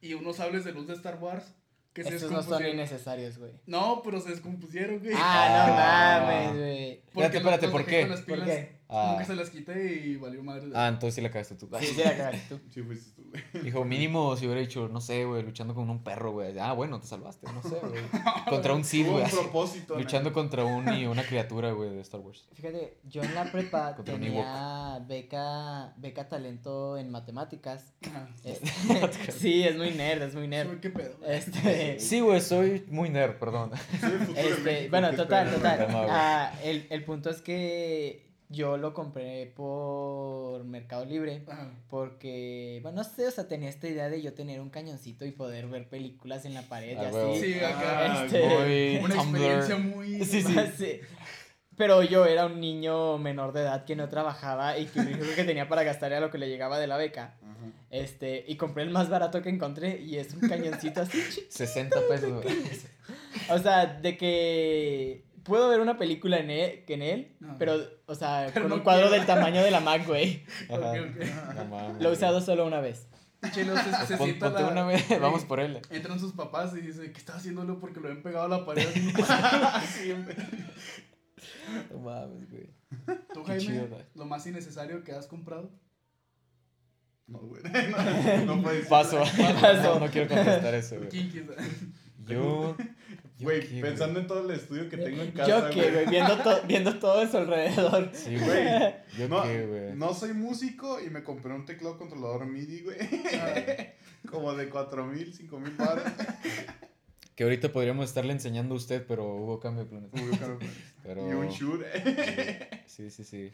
Y unos sables de luz de Star Wars que se Estos no son descompusieron. innecesarios, güey. No, pero se descompusieron, güey. Ah, no mames, güey. Espérate, espérate, ¿por qué? ¿Por qué? Como Ah. que se las quité y valió madre. Ah, entonces sí la cagaste tú. Sí, sí la cagaste tú. Sí, fuiste tú, güey. Dijo, mínimo si hubiera dicho, no sé, güey, luchando con un perro, güey. Ah, bueno, te salvaste, no sé, güey. Contra un Sith, güey. propósito. Luchando ¿no? contra un, y una criatura, güey, de Star Wars. Fíjate, yo en la prepa tenía beca, beca talento en matemáticas. Ajá. Este, sí, es muy nerd, es muy nerd. Soy, ¿Qué pedo? Este, Sí, güey, soy muy nerd, perdón. Sí, de este, bueno, ¿qué total, total. Ah, el, el punto es que yo lo compré por Mercado Libre. Ajá. Porque, bueno, no sé, o sea, tenía esta idea de yo tener un cañoncito y poder ver películas en la pared Ah, y así. Sí, acá. Ah, Este, Muy Una experiencia muy. Sí, sí. Sí. Pero yo era un niño menor de edad que no trabajaba y que lo único que tenía para gastar era lo que le llegaba de la beca. Ajá. Este, y compré el más barato que encontré y es un cañoncito así. 60 pesos. O sea, de que puedo ver una película en él, en él No. pero, o sea, Pero con no un cuadro quiero. del tamaño de la Mac, güey. Ajá. Ok, ok. No. Lo he usado solo una vez. Chelo se, se Pon- sienta ponte la- una vez, vamos por él. Entran sus papás y dice, ¿qué estás haciéndolo? Porque lo habían pegado a la pared. Siempre. No mames, güey. ¿Tú, Qué Jaime, chido, lo más innecesario que has comprado? No, güey. No, no puede ser. Paso. Paso. No, no quiero contestar eso, güey. ¿Quién quiere? Yo. Güey, pensando en todo el estudio que tengo en casa. Yo qué, güey, viendo, to- viendo todo a su alrededor. Sí, güey. Yo No, qué, güey. no soy músico y me compré un teclado controlador MIDI, güey. Como de 4 mil, 5 mil baros. Que ahorita podríamos estarle enseñando a usted, pero hubo cambio de planeta. Pero. Y un shure. Sí, sí, sí.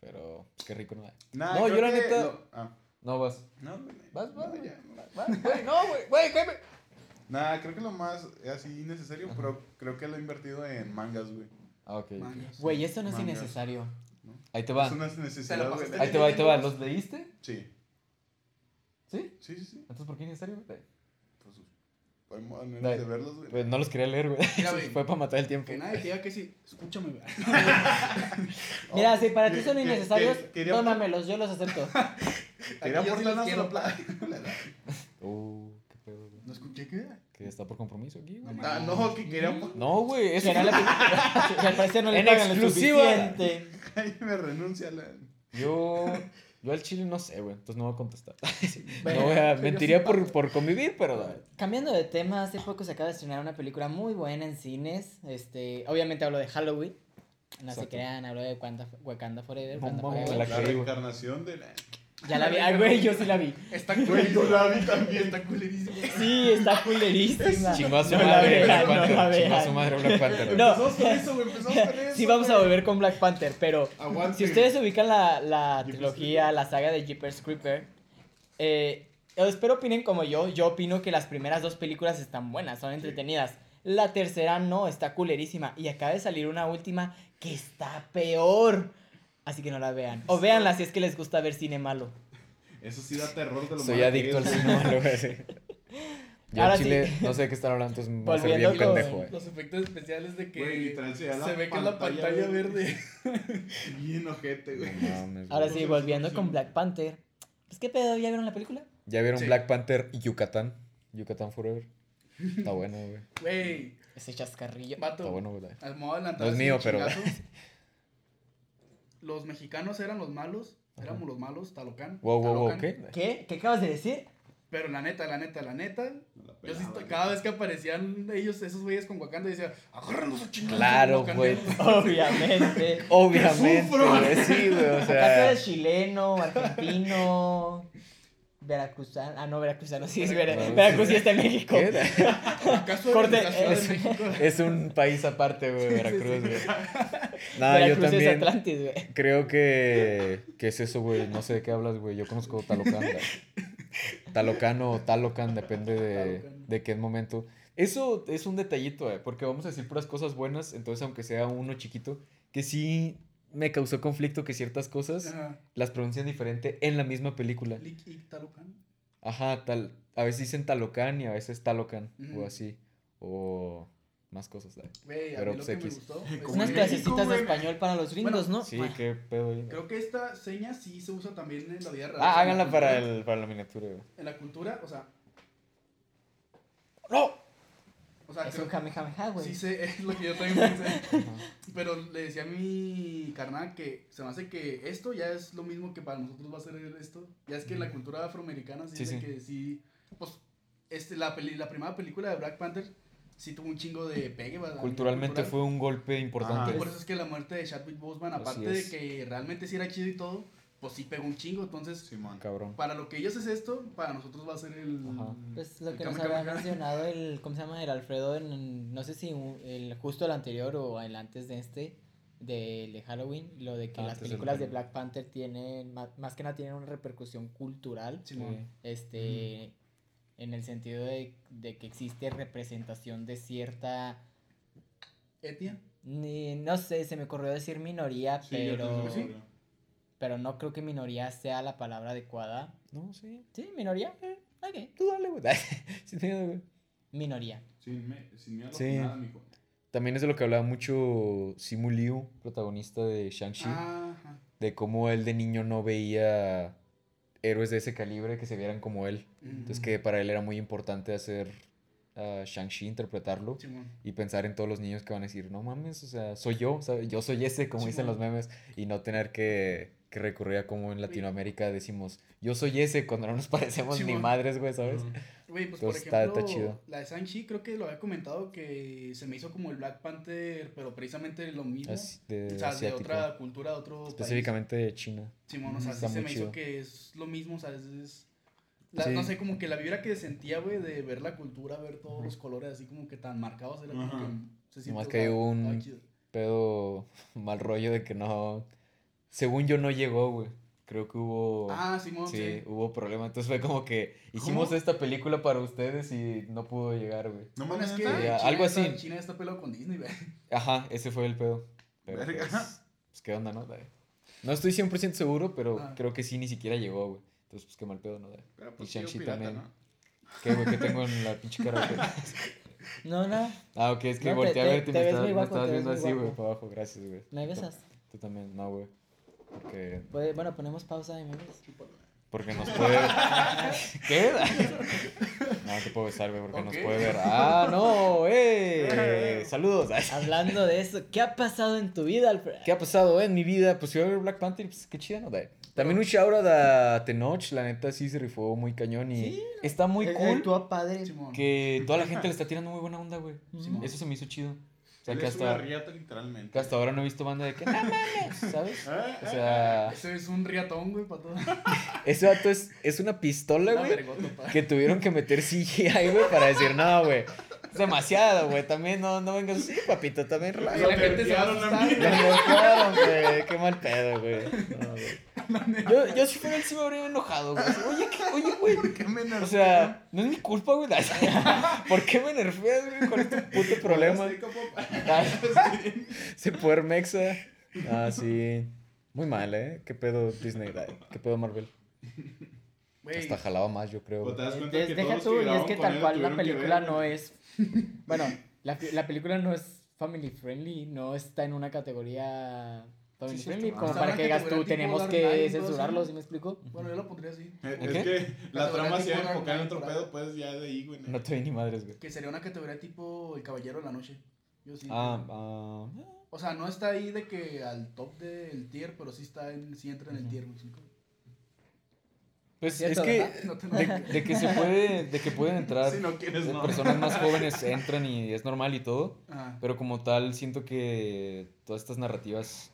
Pero qué rico, ¿no? Nah, No, yo la neta- lo- ah, No vas. no, güey. Vas, vas, No, güey. no. Güey, no, güey. Nah, creo que lo más es así innecesario, Ajá. pero creo que lo he invertido en mangas, güey. Ah, ok. Güey, esto no es Mangas. innecesario. Ahí te va. Es necesidad, la güey. pasaste Ahí te va, ahí te va. ¿Los leíste? Sí, ¿Sí? sí, sí, sí. Entonces, ¿por qué es necesario? güey? Pues, de verlos, güey. Pues no los quería leer, güey. Fue para matar el tiempo. Que nadie te diga que sí. Escúchame, güey. Mira, si para ti son que- innecesarios, tómamelos, yo los acepto. Quería Aquí yo sí aportar los una quiero. sola Uh, qué pedo, güey. ¿No escuché qué? Que está por compromiso aquí, güey. No Ah, no, que quería aportar. No, güey. Eso Que, no le, que al parecer no le En pagan lo suficiente. Ay, me renuncia la. Yo. Yo al chile no sé, güey. Entonces no voy a contestar. Bueno, no voy a. Mentiría sí por, por convivir, pero. Cambiando de tema, hace poco se acaba de estrenar una película muy buena en cines. Este, obviamente hablo de Halloween. No se crean, hablo de Wakanda, Wakanda Forever. Wakanda Forever. la La reencarnación de la. Ya la vi. Ay, güey, yo sí la vi. Está Güey, yo la vi también. Está culerísimo. Sí, está culerísima. Chingó a su No la madre Black no Panther. la Chingó a su madre Black Panther. No. Empezamos con eso, güey. Empezamos con eso. Sí, vamos a volver con Black Panther, pero Aguante. si ustedes ubican la, la trilogía, la saga de Jeepers Creeper, eh, espero opinen como yo. Yo opino que las primeras dos películas están buenas, son entretenidas. La tercera no, está culerísima. Y acaba de salir una última que está peor. Así que no la vean. O véanla si es que les gusta ver cine malo. Eso sí da terror de lo Soy malo adicto al cine malo, güey. sí. Yo Ahora al chile sí. no sé de qué están hablando, entonces me voy a hacer Volviendo bien con- pendejo, güey. Los efectos especiales de que Güey, se, ve se ve que es la pantalla verde. Bien ojete, güey. No Ahora sí, volviendo con Black Panther. Pues qué pedo, ¿ya vieron la película? ¿Ya vieron Sí. Black Panther y Yucatán? Yucatán Forever. Está bueno, güey. Güey, Ese chascarrillo. Está vato. bueno, güey. Al modo adelantado. No es mío, pero- chingazos. Los mexicanos eran los malos. Ajá. Éramos los malos, Talocán. Wow, wow, wow, Talocán. ¿qué? ¿Qué? ¿Qué acabas de decir? Pero la neta, la neta, la neta. No Yo sí güey. cada vez que aparecían ellos, esos güeyes con Wakanda, decía, agárranos a chingados. Claro, güey. wakandianos". Obviamente. Obviamente, sufro. Sí, güey, o Acá tú sea. eres chileno, argentino. Veracruzano. Ah, no, Veracruzano, sí, es Vera- No, Veracruz sí. está en México. ¿Qué? ¿Acaso Corte, es- de México? Es un país aparte, güey, Veracruz, güey. No, yo Veracruz es también Atlantis, güey. creo que, que es eso, güey. No sé de qué hablas, güey. Yo conozco Talocán. güey. Talocano o Talocan, depende de, de qué momento. Eso es un detallito, eh, porque vamos a decir puras cosas buenas, entonces aunque sea uno chiquito, que sí me causó conflicto que ciertas cosas Ajá. las pronuncian diferente en la misma película. Talucan. Ajá, tal, a veces dicen Talocán y a veces Talocan, o así, o más cosas. ¿eh? A Pero, mí lo pues, que me X. gustó. Unas clasecitas de español para los gringos, Bueno, ¿no? Sí, Bueno, qué pedo. Creo que esta seña sí se usa también en la vida real. Ah, háganla la para, el, para la miniatura, güey. En la cultura, o sea. ¡No! O sea, Es creo un Kamehameha, güey. Sí sé, es lo que yo también pensé. Pero le decía a mi carnal que se me hace que esto ya es lo mismo que para nosotros va a ser esto. Ya es que en la cultura afroamericana sí, Sí, de sí. que sí. Pues este, la, peli- la primera película de Black Panther sí tuvo un chingo de pegue. ¿verdad? Culturalmente Cultural. fue un golpe importante. Y por eso es que la muerte de Chadwick Boseman, aparte de que realmente sí era chido y todo, pues sí pegó un chingo. Entonces, Simón. Cabrón. para lo que ellos es esto, para nosotros va a ser el. Ajá. Pues lo el que nos había mencionado el, ¿cómo se llama? El Alfredo en, no sé si un- el, justo el anterior o el antes de este, de, de Halloween, lo de que Ah, las películas de. Black Panther tienen, más, que nada tienen una repercusión cultural, Simón. Sí. este, en el sentido de, de que existe representación de cierta, Etnia. ni- no sé, se me ocurrió decir minoría, Sí, yo pero, creo que sí. Pero no creo que minoría sea la palabra adecuada. No, sí. ¿Sí? ¿Minoría? Eh, ok. Tú dale, güey. Sin miedo, güey. Minoría. Sin, me- sin miedo Sí. nada, mijo. También es de lo que hablaba mucho Simu Liu, protagonista de Shang-Chi. De cómo él de niño no veía héroes de ese calibre que se vieran como él. Entonces que para él era muy importante hacer a Shang-Chi, interpretarlo. Simón. Y pensar en todos los niños que van a decir, no mames, o sea, soy yo, ¿sabes? yo soy ese, como dicen los memes, y no tener que, que recurrir a como en Latinoamérica decimos, yo soy ese, cuando no nos parecemos ni madres, güey, ¿sabes? Güey, pues por Entonces, ejemplo, está chido. la de Shang-Chi creo que lo había comentado que se me hizo como el Black Panther, pero precisamente lo mismo. De o sea, de otra cultura, de otro Específicamente de China. país. Simón, o sea, Está sí se me chido. hizo que es lo mismo, o sea, es... es- la- Sí. No sé, como que la vibra que sentía, güey, de ver la cultura, ver todos los colores así como que tan marcados, era como Ajá. que se o que hay un-. Pero mal rollo de que no, según yo no llegó, güey. Creo que hubo... Ah, Simón, Sí, sí. hubo problema. Entonces fue como que hicimos ¿Cómo? esta película para ustedes y no pudo llegar, güey. No mames, es que neta. ya, China algo está- así. China está pelado con Disney, güey. Ajá, ese fue el pedo. Pero Verga. pues, pues, qué onda, ¿no? Dale. No estoy 100% seguro, pero Ah. creo que sí ni siquiera llegó, güey. Entonces, pues qué mal pedo, ¿no? Dale. Pero Y pues chido Shang-Chi también. ¿no? ¿Qué, güey? ¿Qué tengo en la pinche cara? No, no, Ah, ok, es que No, te- volteé a te- verte y te me estabas, viendo así, güey, para abajo. Gracias, güey. ¿me Tú- besas? Tú también, no, güey. Porque, Puede- bueno, ponemos pausa y me besas. porque nos puede... ¿Qué? No, te puedo besar, güey, porque nos puede ver. ¡Ah, no! ¡Eh! ¡Saludos! Hablando de eso, ¿qué ha pasado en tu vida, Alfred? ¿Qué ha pasado en mi vida? Pues fui a ver Black Panther, pues qué chida, ¿no? De- También un shout out a Tenoch, la neta sí se rifó muy cañón y Sí. está muy Eh, cool Actúa padre. Simón. que toda la gente le está tirando muy buena onda, güey. Simón. Eso se me hizo chido. O sea, Él que es una hasta, riata, literalmente. que hasta ahora no he visto banda de que, no mames, ¿sabes? Ah, O sea, Ese es un riatón, güey, para todo. ese vato es, es una pistola, güey, que tuvieron que meter CGI, güey, para decir, no, güey. Es demasiado, güey. También no, no vengas así, papito, también Y relaja. la gente se va a Lo güey. Qué mal pedo, güey. No, güey. Yo, yo si fuera él sí me habría enojado, güey. Oye, ¿qué, oye, güey. ¿Qué me O sea, no es mi culpa, güey. ¿Por qué me nerfeas, güey? ¿Cuál es tu puto problema? Sí, como- Ah, Se puede mexa. Ah, sí. Muy mal, ¿eh? ¿Qué pedo Disney? ¿Qué pedo Marvel? Güey, Hasta jalaba más, yo creo. O te güey. das cuenta Des- que deja todos tú, y es que con tal él cual la película ver, no es. Bueno, la, la película no es family friendly, no está en una categoría family Sí, friendly, como Está para que digas tú, tenemos que censurarlo. ¿sí me explico? Bueno, yo lo pondría así. Eh, ¿En Es que la trama se iba a enfocar en otro pedo, pues ya de ahí, güey. No te vi ni madres, güey. Que sería una categoría tipo El Caballero de la Noche. Yo sí. Ah, ah. O sea, no está ahí de que al top del tier, pero sí está en, sí entra en el tier. ¿me explico? Pues es que ¿verdad? No te de, de que se puede, de que pueden entrar Si no quieres, no. personas más jóvenes entran y es normal y todo, Ajá. pero como tal siento que todas estas narrativas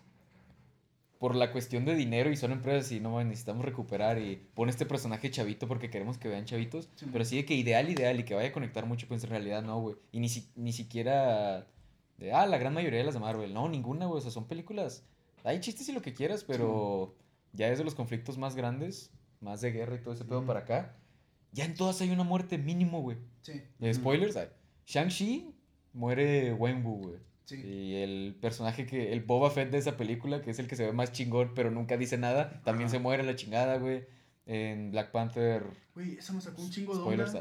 por la cuestión de dinero y son empresas y no necesitamos recuperar y pone este personaje chavito porque queremos que vean chavitos. Sí, pero sí de que ideal, ideal y que vaya a conectar mucho, pues en realidad no, güey. Y ni, si- ni siquiera de, ah, la gran mayoría de las de Marvel. No, ninguna, güey. O sea, son películas. Hay chistes y lo que quieras, pero ya es de los conflictos más grandes, más de guerra y todo ese pedo para acá. Ya en todas hay una muerte mínimo, güey. Sí, Eh. Spoilers, ay. Shang-Chi muere Wenwu, güey. sí. Y el personaje que, el Boba Fett de esa película, que es el que se ve más chingón, pero nunca dice nada, también Ajá. se muere la chingada, güey. En Black Panther, Güey, eso me sacó un chingo de spoilers.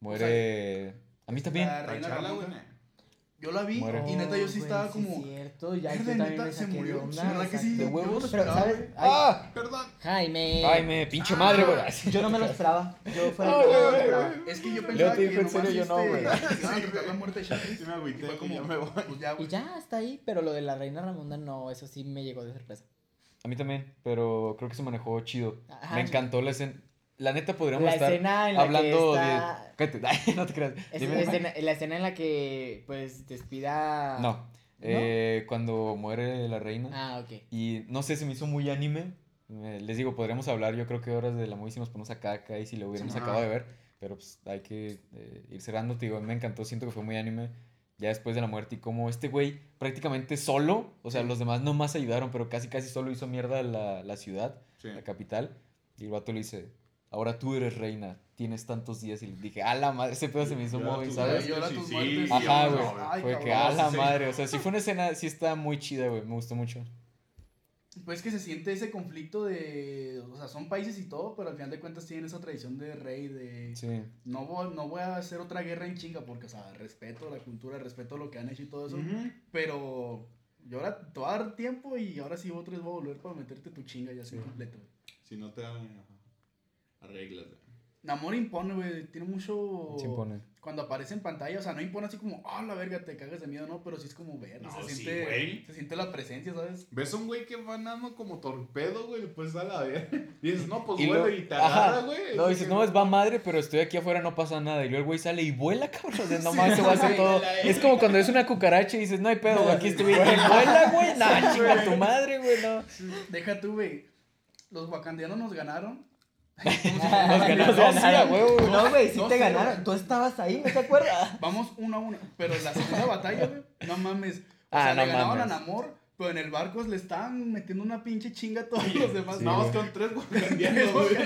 Muere... a mí también. La reina. Yo la vi Muere. y neta yo sí estaba como... Sí, cierto, ya "Verga, yo también neta, se murió". onda, ¿Verdad que sí? exacto. De huevos. Yo Pero, ¿sabes? Ay, ¡Ah! Perdón. Jaime. Jaime, pinche madre, güey. Yo no me lo esperaba. Yo yo lo güey, esperaba. Es que yo pensaba te que en serio, yo no, este, güey. iban a tratar la muerte de Shang-Chi. Sí me agüité, fue como, ya me voy. pues ya, Y ya está ahí, pero lo de la reina Ramunda no, eso sí me llegó de sorpresa. A mí también, pero creo que se manejó chido. Ajá, Me sí. encantó la escena. La neta podríamos La estar escena en la hablando que está... de... Cállate, ay, no te creas. es- Dime, dime. escena- la escena en la que, pues, despida... No, eh, cuando muere la reina. Ah, ok. Y no sé, se me hizo muy anime. Eh, les digo, podríamos hablar yo creo que horas de la movie si nos ponemos acá, acá y si lo hubiéramos Sí. acabado de ver. Pero pues hay que eh, ir cerrando, te digo, me encantó, siento que fue muy anime. Ya después de la muerte y como este güey prácticamente solo, o sea, Sí. los demás no más ayudaron, pero casi casi solo hizo mierda la, la ciudad, Sí. la capital. Y el vato le dice, ahora tú eres reina, tienes tantos días. Y le dije, a la madre, ese pedo se me hizo tus ¿sabes? sí, tus sí, muertes. sí, Ajá, güey. no, Fue que a la sí, madre, o sea, sí fue una escena, sí está muy chida, güey, me gustó mucho. Pues que se siente ese conflicto de, o sea, son países y todo, pero al final de cuentas tienen esa tradición de rey, de Sí. no voy, no voy a hacer otra guerra en chinga porque, o sea, respeto la cultura, respeto lo que han hecho y todo eso, Ujú. pero yo ahora te voy a dar tiempo y ahora sí otra vez voy a volver para meterte tu chinga ya así Sí. completo. güey. Si no te arreglas. güey. Namor impone, güey, tiene mucho... Se impone. Cuando aparece en pantalla, o sea, no impone así como, ah, la verga, te cagas de miedo, no, pero sí es como ver, No, se, sí, siente, se siente la presencia, ¿sabes? Ves a un güey que va andando como torpedo, güey, pues a la vez. Dices, no, pues luego- y agarra, güey. No, Es dices, no, es va madre, pero estoy aquí afuera, no pasa nada. Y luego el güey sale y vuela, cabrón. O sea, nomás se va a hacer todo. Es como cuando es una cucaracha y dices, no hay pedo, güey, aquí estoy bien. Vuela, güey. No, chinga tu madre, güey, no. Deja tú, güey, los wakandianos nos ganaron. Nos no, sí, huevo, güey. No, güey, sí No te ganaron. Tú estabas ahí, ¿no te acuerdas? Vamos uno a uno. Pero en la segunda batalla, güey, no mames. O Ah, sea, no le ganaban mames. a Namor, pero en el barco le estaban metiendo una pinche chinga a todos los demás. Sí, más güey. con tres wakandianos, güey.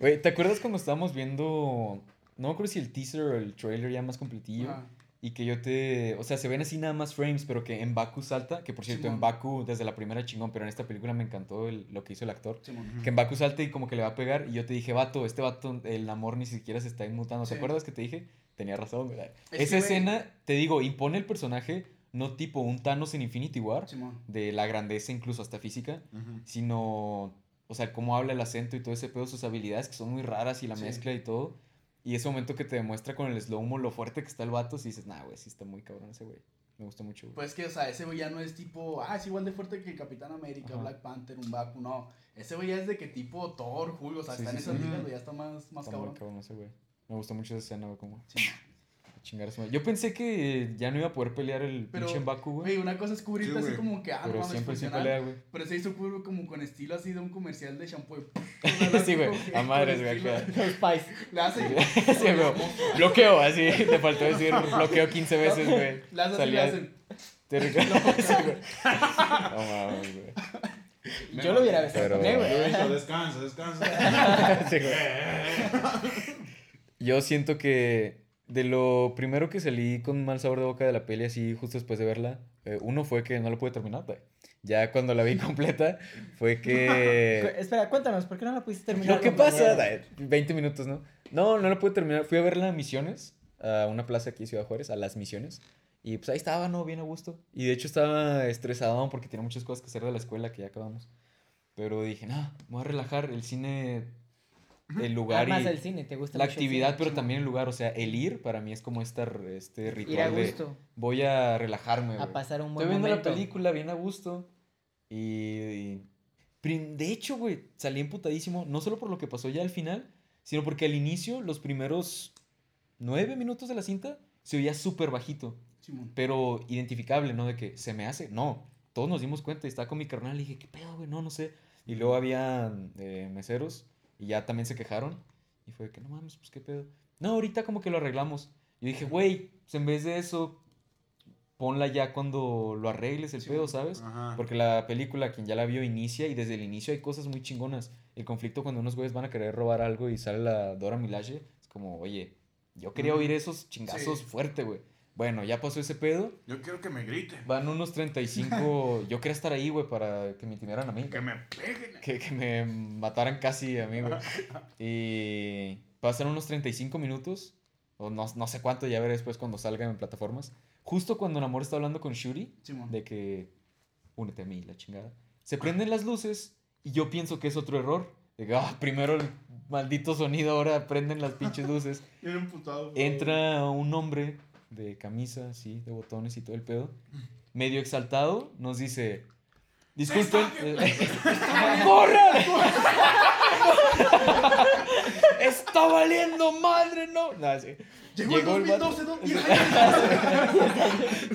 Güey, ¿te acuerdas cuando estábamos viendo. No me acuerdo si el teaser o el trailer ya más completillo. Ajá. Y que yo te. O sea, se ven así nada más frames, pero que en Baku salta. Que por cierto, en Simón. Baku desde la primera chingón, pero en esta película me encantó el- lo que hizo el actor. Simón. Que en Baku salta y como que le va a pegar. Y yo te dije, vato, este vato, el amor ni siquiera se está inmutando. ¿Te Sí. acuerdas que te dije? Tenía razón, güey. Es Esa que, güey- escena, te digo, impone el personaje, no tipo un Thanos en Infinity War, Simón. de la grandeza incluso hasta física, Ujú. sino, o sea, cómo habla el acento y todo ese pedo, sus habilidades que son muy raras y la Sí. mezcla y todo. Y ese momento que te demuestra con el slow-mo lo fuerte que está el vato, si dices, nah, güey, sí está muy cabrón ese güey. Me gusta mucho, güey. Pues que, o sea, ese güey ya no es tipo, ah, es igual de fuerte que el Capitán América, Ajá. Black Panther, un Baku, no. Ese güey ya es de que tipo Thor, Hulk, o sea, Sí, está en sí, esas sí. ligas, güey, ya está más, más Está muy cabrón. cabrón ese güey. Me gustó mucho esa escena, güey, como Sí. Chingar su madre. Yo pensé que ya no iba a poder pelear el Pero, pinche Baku, Güey, güey. una cosa es cubrirte Sí, así como que, ah, no Pero mames, siempre, sí funcional. pelea, güey. Pero se hizo cubre como con estilo así de un comercial de shampoo. Sí, güey, a madres, güey, pais. Le hace. Sí, güey. Bloqueo, así. Te faltó decir bloqueo 15 veces, güey. Le hace le hacen. Te recuerdo. Sí, güey. No mames, güey. Yo lo hubiera besado Pero- Yo he güey. descansa, descansa. Sí, güey. Yo siento que de lo primero que salí con mal sabor de boca de la peli, así justo después de verla, eh, uno fue que no lo pude terminar, güey. Ya cuando la vi completa, fue que. Espera, cuéntanos, ¿por qué no la pudiste terminar? ¿Lo que compañero? pasa? Ay, 20 minutos, ¿no? No, no lo pude terminar. Fui a verla a Misiones, a una plaza aquí, Ciudad Juárez, a las Misiones. Y pues ahí estaba, ¿no? Bien a gusto. Y de hecho estaba estresado porque tenía muchas cosas que hacer de la escuela que ya acabamos. Pero dije, no, me voy a relajar. El cine, el lugar Más y el cine, ¿te gusta la actividad, cine? pero también el lugar. O sea, el ir para mí es como esta, este Ir a ritual de gusto, voy a relajarme. a pasar un Estoy buen viendo momento. la película bien a gusto. Y, y- De hecho, güey, salí emputadísimo. No solo por lo que pasó ya al final, sino porque al inicio, los primeros nueve minutos de la cinta, se oía súper bajito. Simón. Pero identificable, ¿no? De que se me hace. No. todos nos dimos cuenta y estaba con mi carnal y dije, ¿qué pedo, güey? No, no sé. Y luego había eh, meseros y ya también se quejaron. Y fue que, no mames, pues qué pedo. No, ahorita como que lo arreglamos. Y dije, güey, pues en vez de eso, ponla ya cuando lo arregles el Sí, pedo. ¿sabes? Ajá. Porque la película, quien ya la vio, inicia y desde el inicio hay cosas muy chingonas. El conflicto cuando unos güeyes van a querer robar algo y sale la Dora Milaje, es como, oye, yo quería oír esos chingazos Sí. fuerte, güey. Bueno, ya pasó ese pedo. Yo quiero que me griten. Van unos 35. yo quería estar ahí, güey, para que me intimidaran a mí. Que me peguen. Que, que me mataran casi a mí, güey. Y pasan unos 35 minutos. O no, no sé cuánto, ya veré después cuando salgan en plataformas. Justo cuando Namor está hablando con Shuri de que únete a mí, la chingada. Se prenden las luces y yo pienso que es otro error. De ah, primero el maldito sonido, ahora prenden las pinches luces. Emputado. bro. Entra un hombre de camisa, así, de botones y todo el pedo. Medio exaltado, nos dice... Disculpen. eh, ¡Corran! ¡Está valiendo madre, no! Sí. Llegó, Llegó el el vato. 2012, ¿no?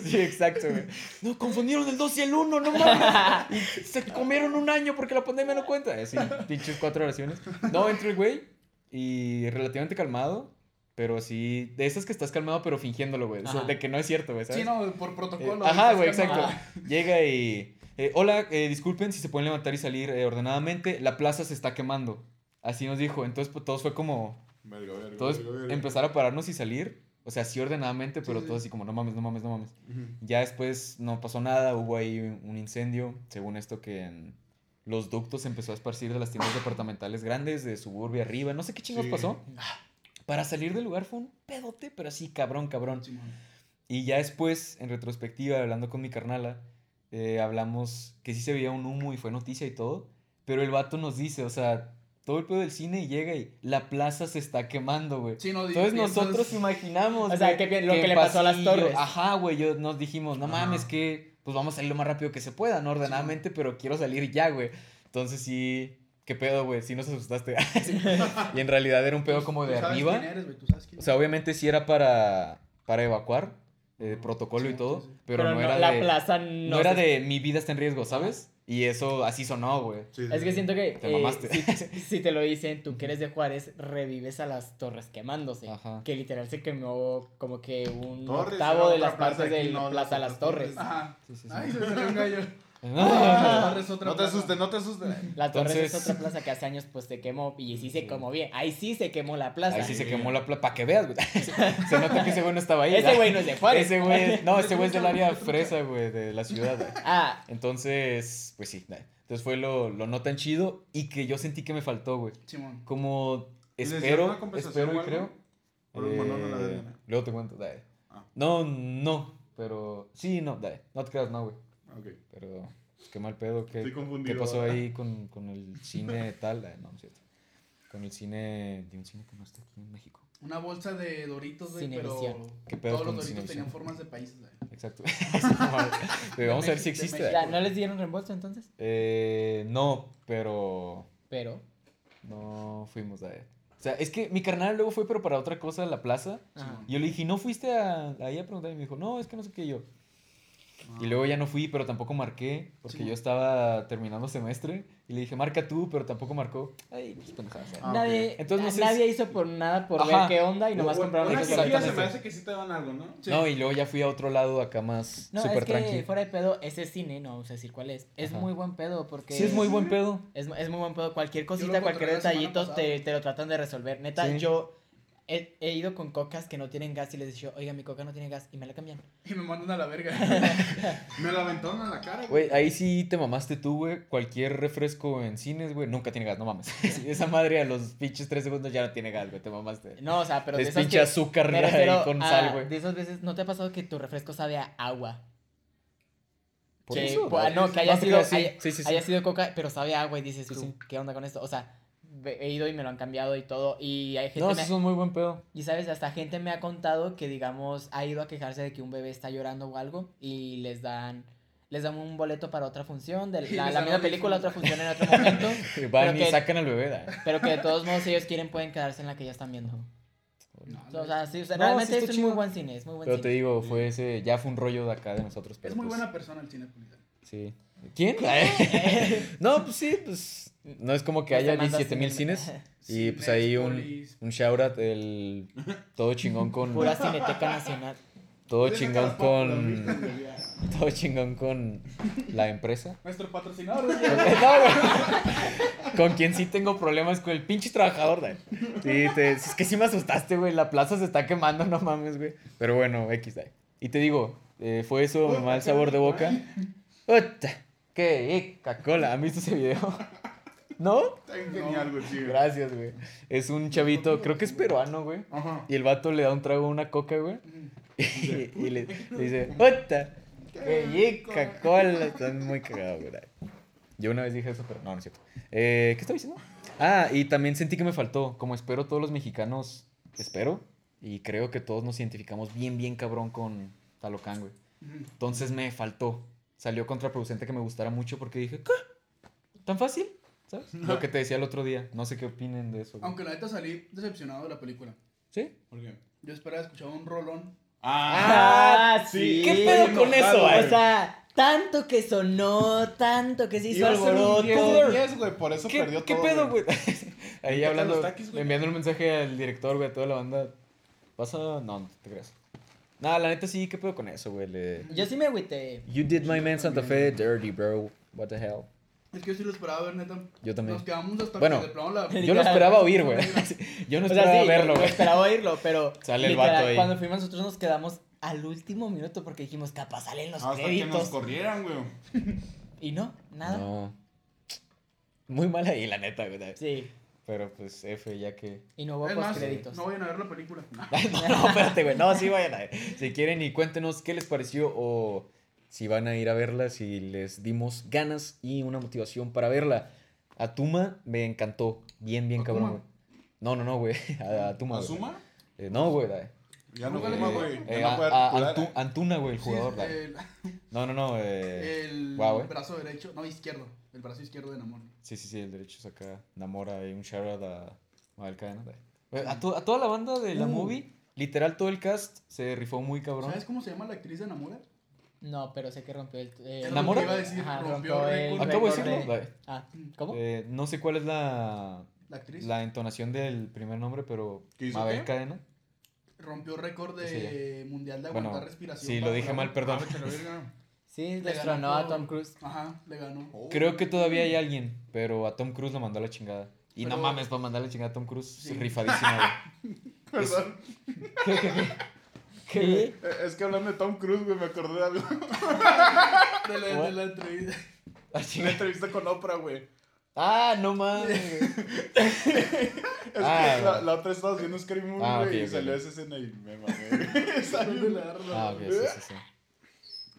Sí, exacto, güey. No, confundieron el 2 y el 1, no mames. Se comieron un año porque la pandemia no cuenta. Así, pinches cuatro oraciones. No, entra el güey y relativamente calmado, pero sí, de esas que estás calmado pero fingiéndolo, güey. O sea, Ajá. de que no es cierto, güey, ¿sabes? Sí, no, por Eh, protocolo. ajá, güey, exacto. Llega y... eh, hola, eh, disculpen si se pueden levantar y salir eh, ordenadamente. La plaza se está quemando. Así nos dijo. Entonces, pues, todos fue como... Verga, verga, Todos verga, verga. empezar a pararnos y salir. O sea, sí ordenadamente, pero Sí, sí. todos así como, no mames, no mames, no mames. Ya después no pasó nada, hubo ahí un incendio, según esto que en los ductos se empezó a esparcir de las tiendas departamentales grandes, de suburbia arriba, no sé qué chingos Sí. pasó. Para salir del lugar fue un pedote, pero así cabrón, cabrón. Y ya después, en retrospectiva, hablando con mi carnala, eh, hablamos que sí se veía un humo y fue noticia y todo, pero el vato nos dice, o sea, todo el pedo del cine y llega y la plaza se está quemando, güey. Sí, no, Entonces piensas- nosotros imaginamos. O sea, que lo que le pasó a las torres. Ajá, güey. Yo nos dijimos, no Ajá. mames, que pues vamos a salir lo más rápido que se pueda, ¿no? Ordenadamente, pero quiero salir ya, güey. Entonces sí. ¿Qué pedo, güey? Sí nos asustaste. Y en realidad era un pedo como Tú de arriba. quién eres, güey, tú sabes quién O sea, obviamente sí era para, para evacuar, eh, protocolo Sí, y todo, sí, sí. pero, no, era la de. plaza no, no era se- de mi vida está en riesgo, ¿sabes? Y eso así sonó, güey. Sí, sí, Es que siento que Te eh, mamaste. si, si te lo dicen, tú que eres de Juárez, revives a las torres quemándose. Ajá. Que literal se quemó como que un Torres, octavo de las partes aquí, de no, la Plaza las Torres. torres. Ajá. Sí, sí, sí. Ay, se salió un gallo. Ah. Torres es otra No te asustes, no te asustes. La Torres es otra plaza que hace años pues se quemó y sí se quemó bien. Ahí sí se quemó la plaza. Ahí sí se quemó la plaza. Para que veas, güey. se nota que ese güey no estaba ahí. Ese güey no es de Juárez. Ese güey, es- no, ese güey es del área fresa, güey, de la ciudad. güey. Ah, Entonces, pues sí. Entonces fue lo, lo no tan chido y que yo sentí que me faltó, güey. Simón. Como ¿Les dieron espero, espero y creo. ¿O los mandaron a la Eh, luego te cuento, dale. Ah. No, no, pero sí, no, dale. No te creas, no, güey. Ok. Pero pues, qué mal pedo, qué, Estoy qué pasó ahí con, con el cine tal. Dale, no, no es cierto. Con el cine, de un cine que no está aquí en México. Una bolsa de doritos, güey, pero. ¿Qué pedo todos con los doritos tenían formas de países, güey. Exacto. Pero vamos a ver si existe. México. ¿no les dieron reembolso entonces? Eh, no, pero Pero. no fuimos a O sea, es que mi carnal luego fue, pero para otra cosa a la plaza. Ajá. Y yo le dije, ¿no fuiste a, ahí a preguntar? Y me dijo, no, es que no sé qué yo. Y luego ya no fui, pero tampoco marqué, porque Sí. yo estaba terminando semestre. Y le dije, marca tú, pero tampoco marcó. Ay, pues pendejadas. Ah, nadie. Entonces, no sé nadie si- hizo por nada por Ajá. ver qué onda y nomás compraron Una boletos. se me hace que sí te dan algo, ¿no? Sí. No, y luego ya fui a otro lado acá más No, súper es que tranqui. fuera de pedo, ese cine, no vamos a decir cuál es, es Ajá. muy buen pedo porque... Sí, es muy buen pedo. Es, es muy buen pedo. Cualquier cosita, cualquier detallito te, te lo tratan de resolver. Neta, Sí. yo he, he ido con cocas que no tienen gas y les he dicho, oiga, mi coca no tiene gas y me la cambian. Y me mandan a la verga. Me la aventaron a la cara, Güey, ahí sí te mamaste tú, güey. Cualquier refresco en cines, güey, nunca tiene gas, no mames. Esa madre a los pinches tres segundos ya no tiene gas, güey, te mamaste. No, o sea, pero es pinche azúcar ahí con a- sal, güey. De esas veces, ¿no te ha pasado que tu refresco sabe a agua? Por que, eso, pues, güey. no, que haya sido, haya, sí, sí, sí. haya sido coca, pero sabe a agua y dices Sí, tú, sí. ¿qué onda con esto? O sea, he ido y me lo han cambiado y todo. Y hay gente No, eso es un muy buen pedo. Y sabes, hasta gente me ha contado que, digamos, ha ido a quejarse de que un bebé está llorando o algo y les dan les dan un boleto para otra función de Y la, misma película, otra función en otro momento. Van Pero y que- sacan al bebé, da. pero que de todos modos, si ellos quieren, pueden quedarse en la que ya están viendo. No, O sea, sí, o sea, No, realmente sí está es un muy buen cine, es muy buen Pero te cine. digo, fue ese, ya fue un rollo de acá de nosotros. Pero Es muy pues, buena persona el Cinepolis. Sí. ¿Quién? no, pues sí, pues. No es como que haya Fernando 17 mil Cine- cines. Y pues ahí un, un shout out, el todo chingón con. Pura Cineteca Nacional. Todo chingón con. Todo chingón con la empresa. Nuestro patrocinador. No, güey. Con quien sí tengo problemas con el pinche trabajador, güey. Sí, te- es que sí me asustaste, güey. La plaza se está quemando, no mames, güey. Pero bueno, X, güey. Y te digo, eh, fue eso, mal sabor de boca. ¿eh? Qué Coca-Cola. ¿Han visto ese video? ¿No? Está genial, güey, sí. güey. Gracias, güey. Es un chavito, creo que es peruano, güey. Ajá. Y el vato le da un trago a una coca, güey. Y, y le, le dice, puta, qué Coca-Cola. Están muy cagados, güey. Yo una vez dije eso, pero no, no es cierto. Eh, ¿Qué estaba diciendo? Ah, y también sentí que me faltó. Como espero todos los mexicanos, espero. Y creo que todos nos identificamos bien, bien cabrón con Talocán, güey. Entonces me faltó. Salió contraproducente que me gustara mucho porque dije, ¿qué? ¿Tan fácil? ¿Sabes? Lo que te decía el otro día. No sé qué opinen de eso. güey. Aunque la neta salí decepcionado de la película. ¿Sí? ¿Por qué? Yo esperaba escuchar un rolón. Ah, sí. ¿Qué pedo con eso, güey. güey? O sea, tanto que sonó, tanto que se hizo alboroto. 10 de 10, güey, por eso ¿Qué, perdió ¿qué todo. pedo, güey? Ahí ¿Qué hablando, los taquis, güey? enviando un mensaje al director, güey, a toda la banda. ¿Pasa? No, no te creas. Nada, la neta sí, ¿qué pedo con eso, güey? Le- Yo sí me agüité. You did my man Santa Fe dirty, bro. What the hell? Es que yo sí lo esperaba ver, neta. Yo también. Nos quedamos hasta Bueno, que de plano la... Yo lo esperaba oír, güey. Yo no O sea, esperaba sí, verlo, yo güey. esperaba oírlo, pero Sale el vato ahí. cuando fuimos nosotros nos quedamos al último minuto porque dijimos, capaz salen los Hasta que nos créditos. corrieran, güey. Y no, nada. No. Muy mal ahí, la neta, güey. Sí, Pero pues F, ya que. y no hubo Es más, postcréditos. no vayan a ver la película. no, no, espérate, güey. No, sí vayan a ver. Si quieren y cuéntenos qué les pareció o si van a ir a verla, si les dimos ganas y una motivación para verla. A Tuma me encantó. Bien, bien ¿Atuma? cabrón, güey. No, no, no, güey. A, a Tuma. güey. ¿Asuma? Eh, no, güey. Ya no fuma, güey. eh, no Antu- eh. Antuna, güey, el Sí, jugador. el, No, no, no. eh, el brazo derecho, no, izquierdo. El brazo izquierdo de Namor. Sí, sí, sí, el derecho saca Namora y un shout out a Mael Cadena. A, to- a toda la banda de la Uh. movie, literal todo el cast se rifó muy cabrón. ¿Sabes cómo se llama la actriz de Namor? No, pero sé que rompió el. eh, ¿Namora? iba a decir, Ajá, rompió rompió el. Acabo de decirlo. de-. Ah, ¿cómo? Eh, no sé cuál es la, La actriz la entonación del primer nombre, pero ¿Qué hizo Mabel qué? Cadena. Rompió récord Sí, de mundial de Bueno, aguantar respiración. sí, lo dije mal, perdón. Ah, la. Sí, Le ganó a Tom Cruise. Ajá, le ganó. Oh. Creo que todavía hay alguien, pero a Tom Cruise lo mandó a la chingada. Y no mames, para mandarle chingada a Tom Cruise, Sí. rifadísima, güey. Perdón. ¿Qué? Eh, Es que hablando de Tom Cruise, güey, me acordé de algo. De la, de la entrevista. Ah, chinga. entrevista con Oprah, güey. Ah, no mames. Es Ah, que la, bueno. la otra estaba haciendo Scary Movie, Ah, güey, ok, y salió esa escena y me mamé. Salió ¿Dónde la agarra? Ah, ok, sí, sí, sí.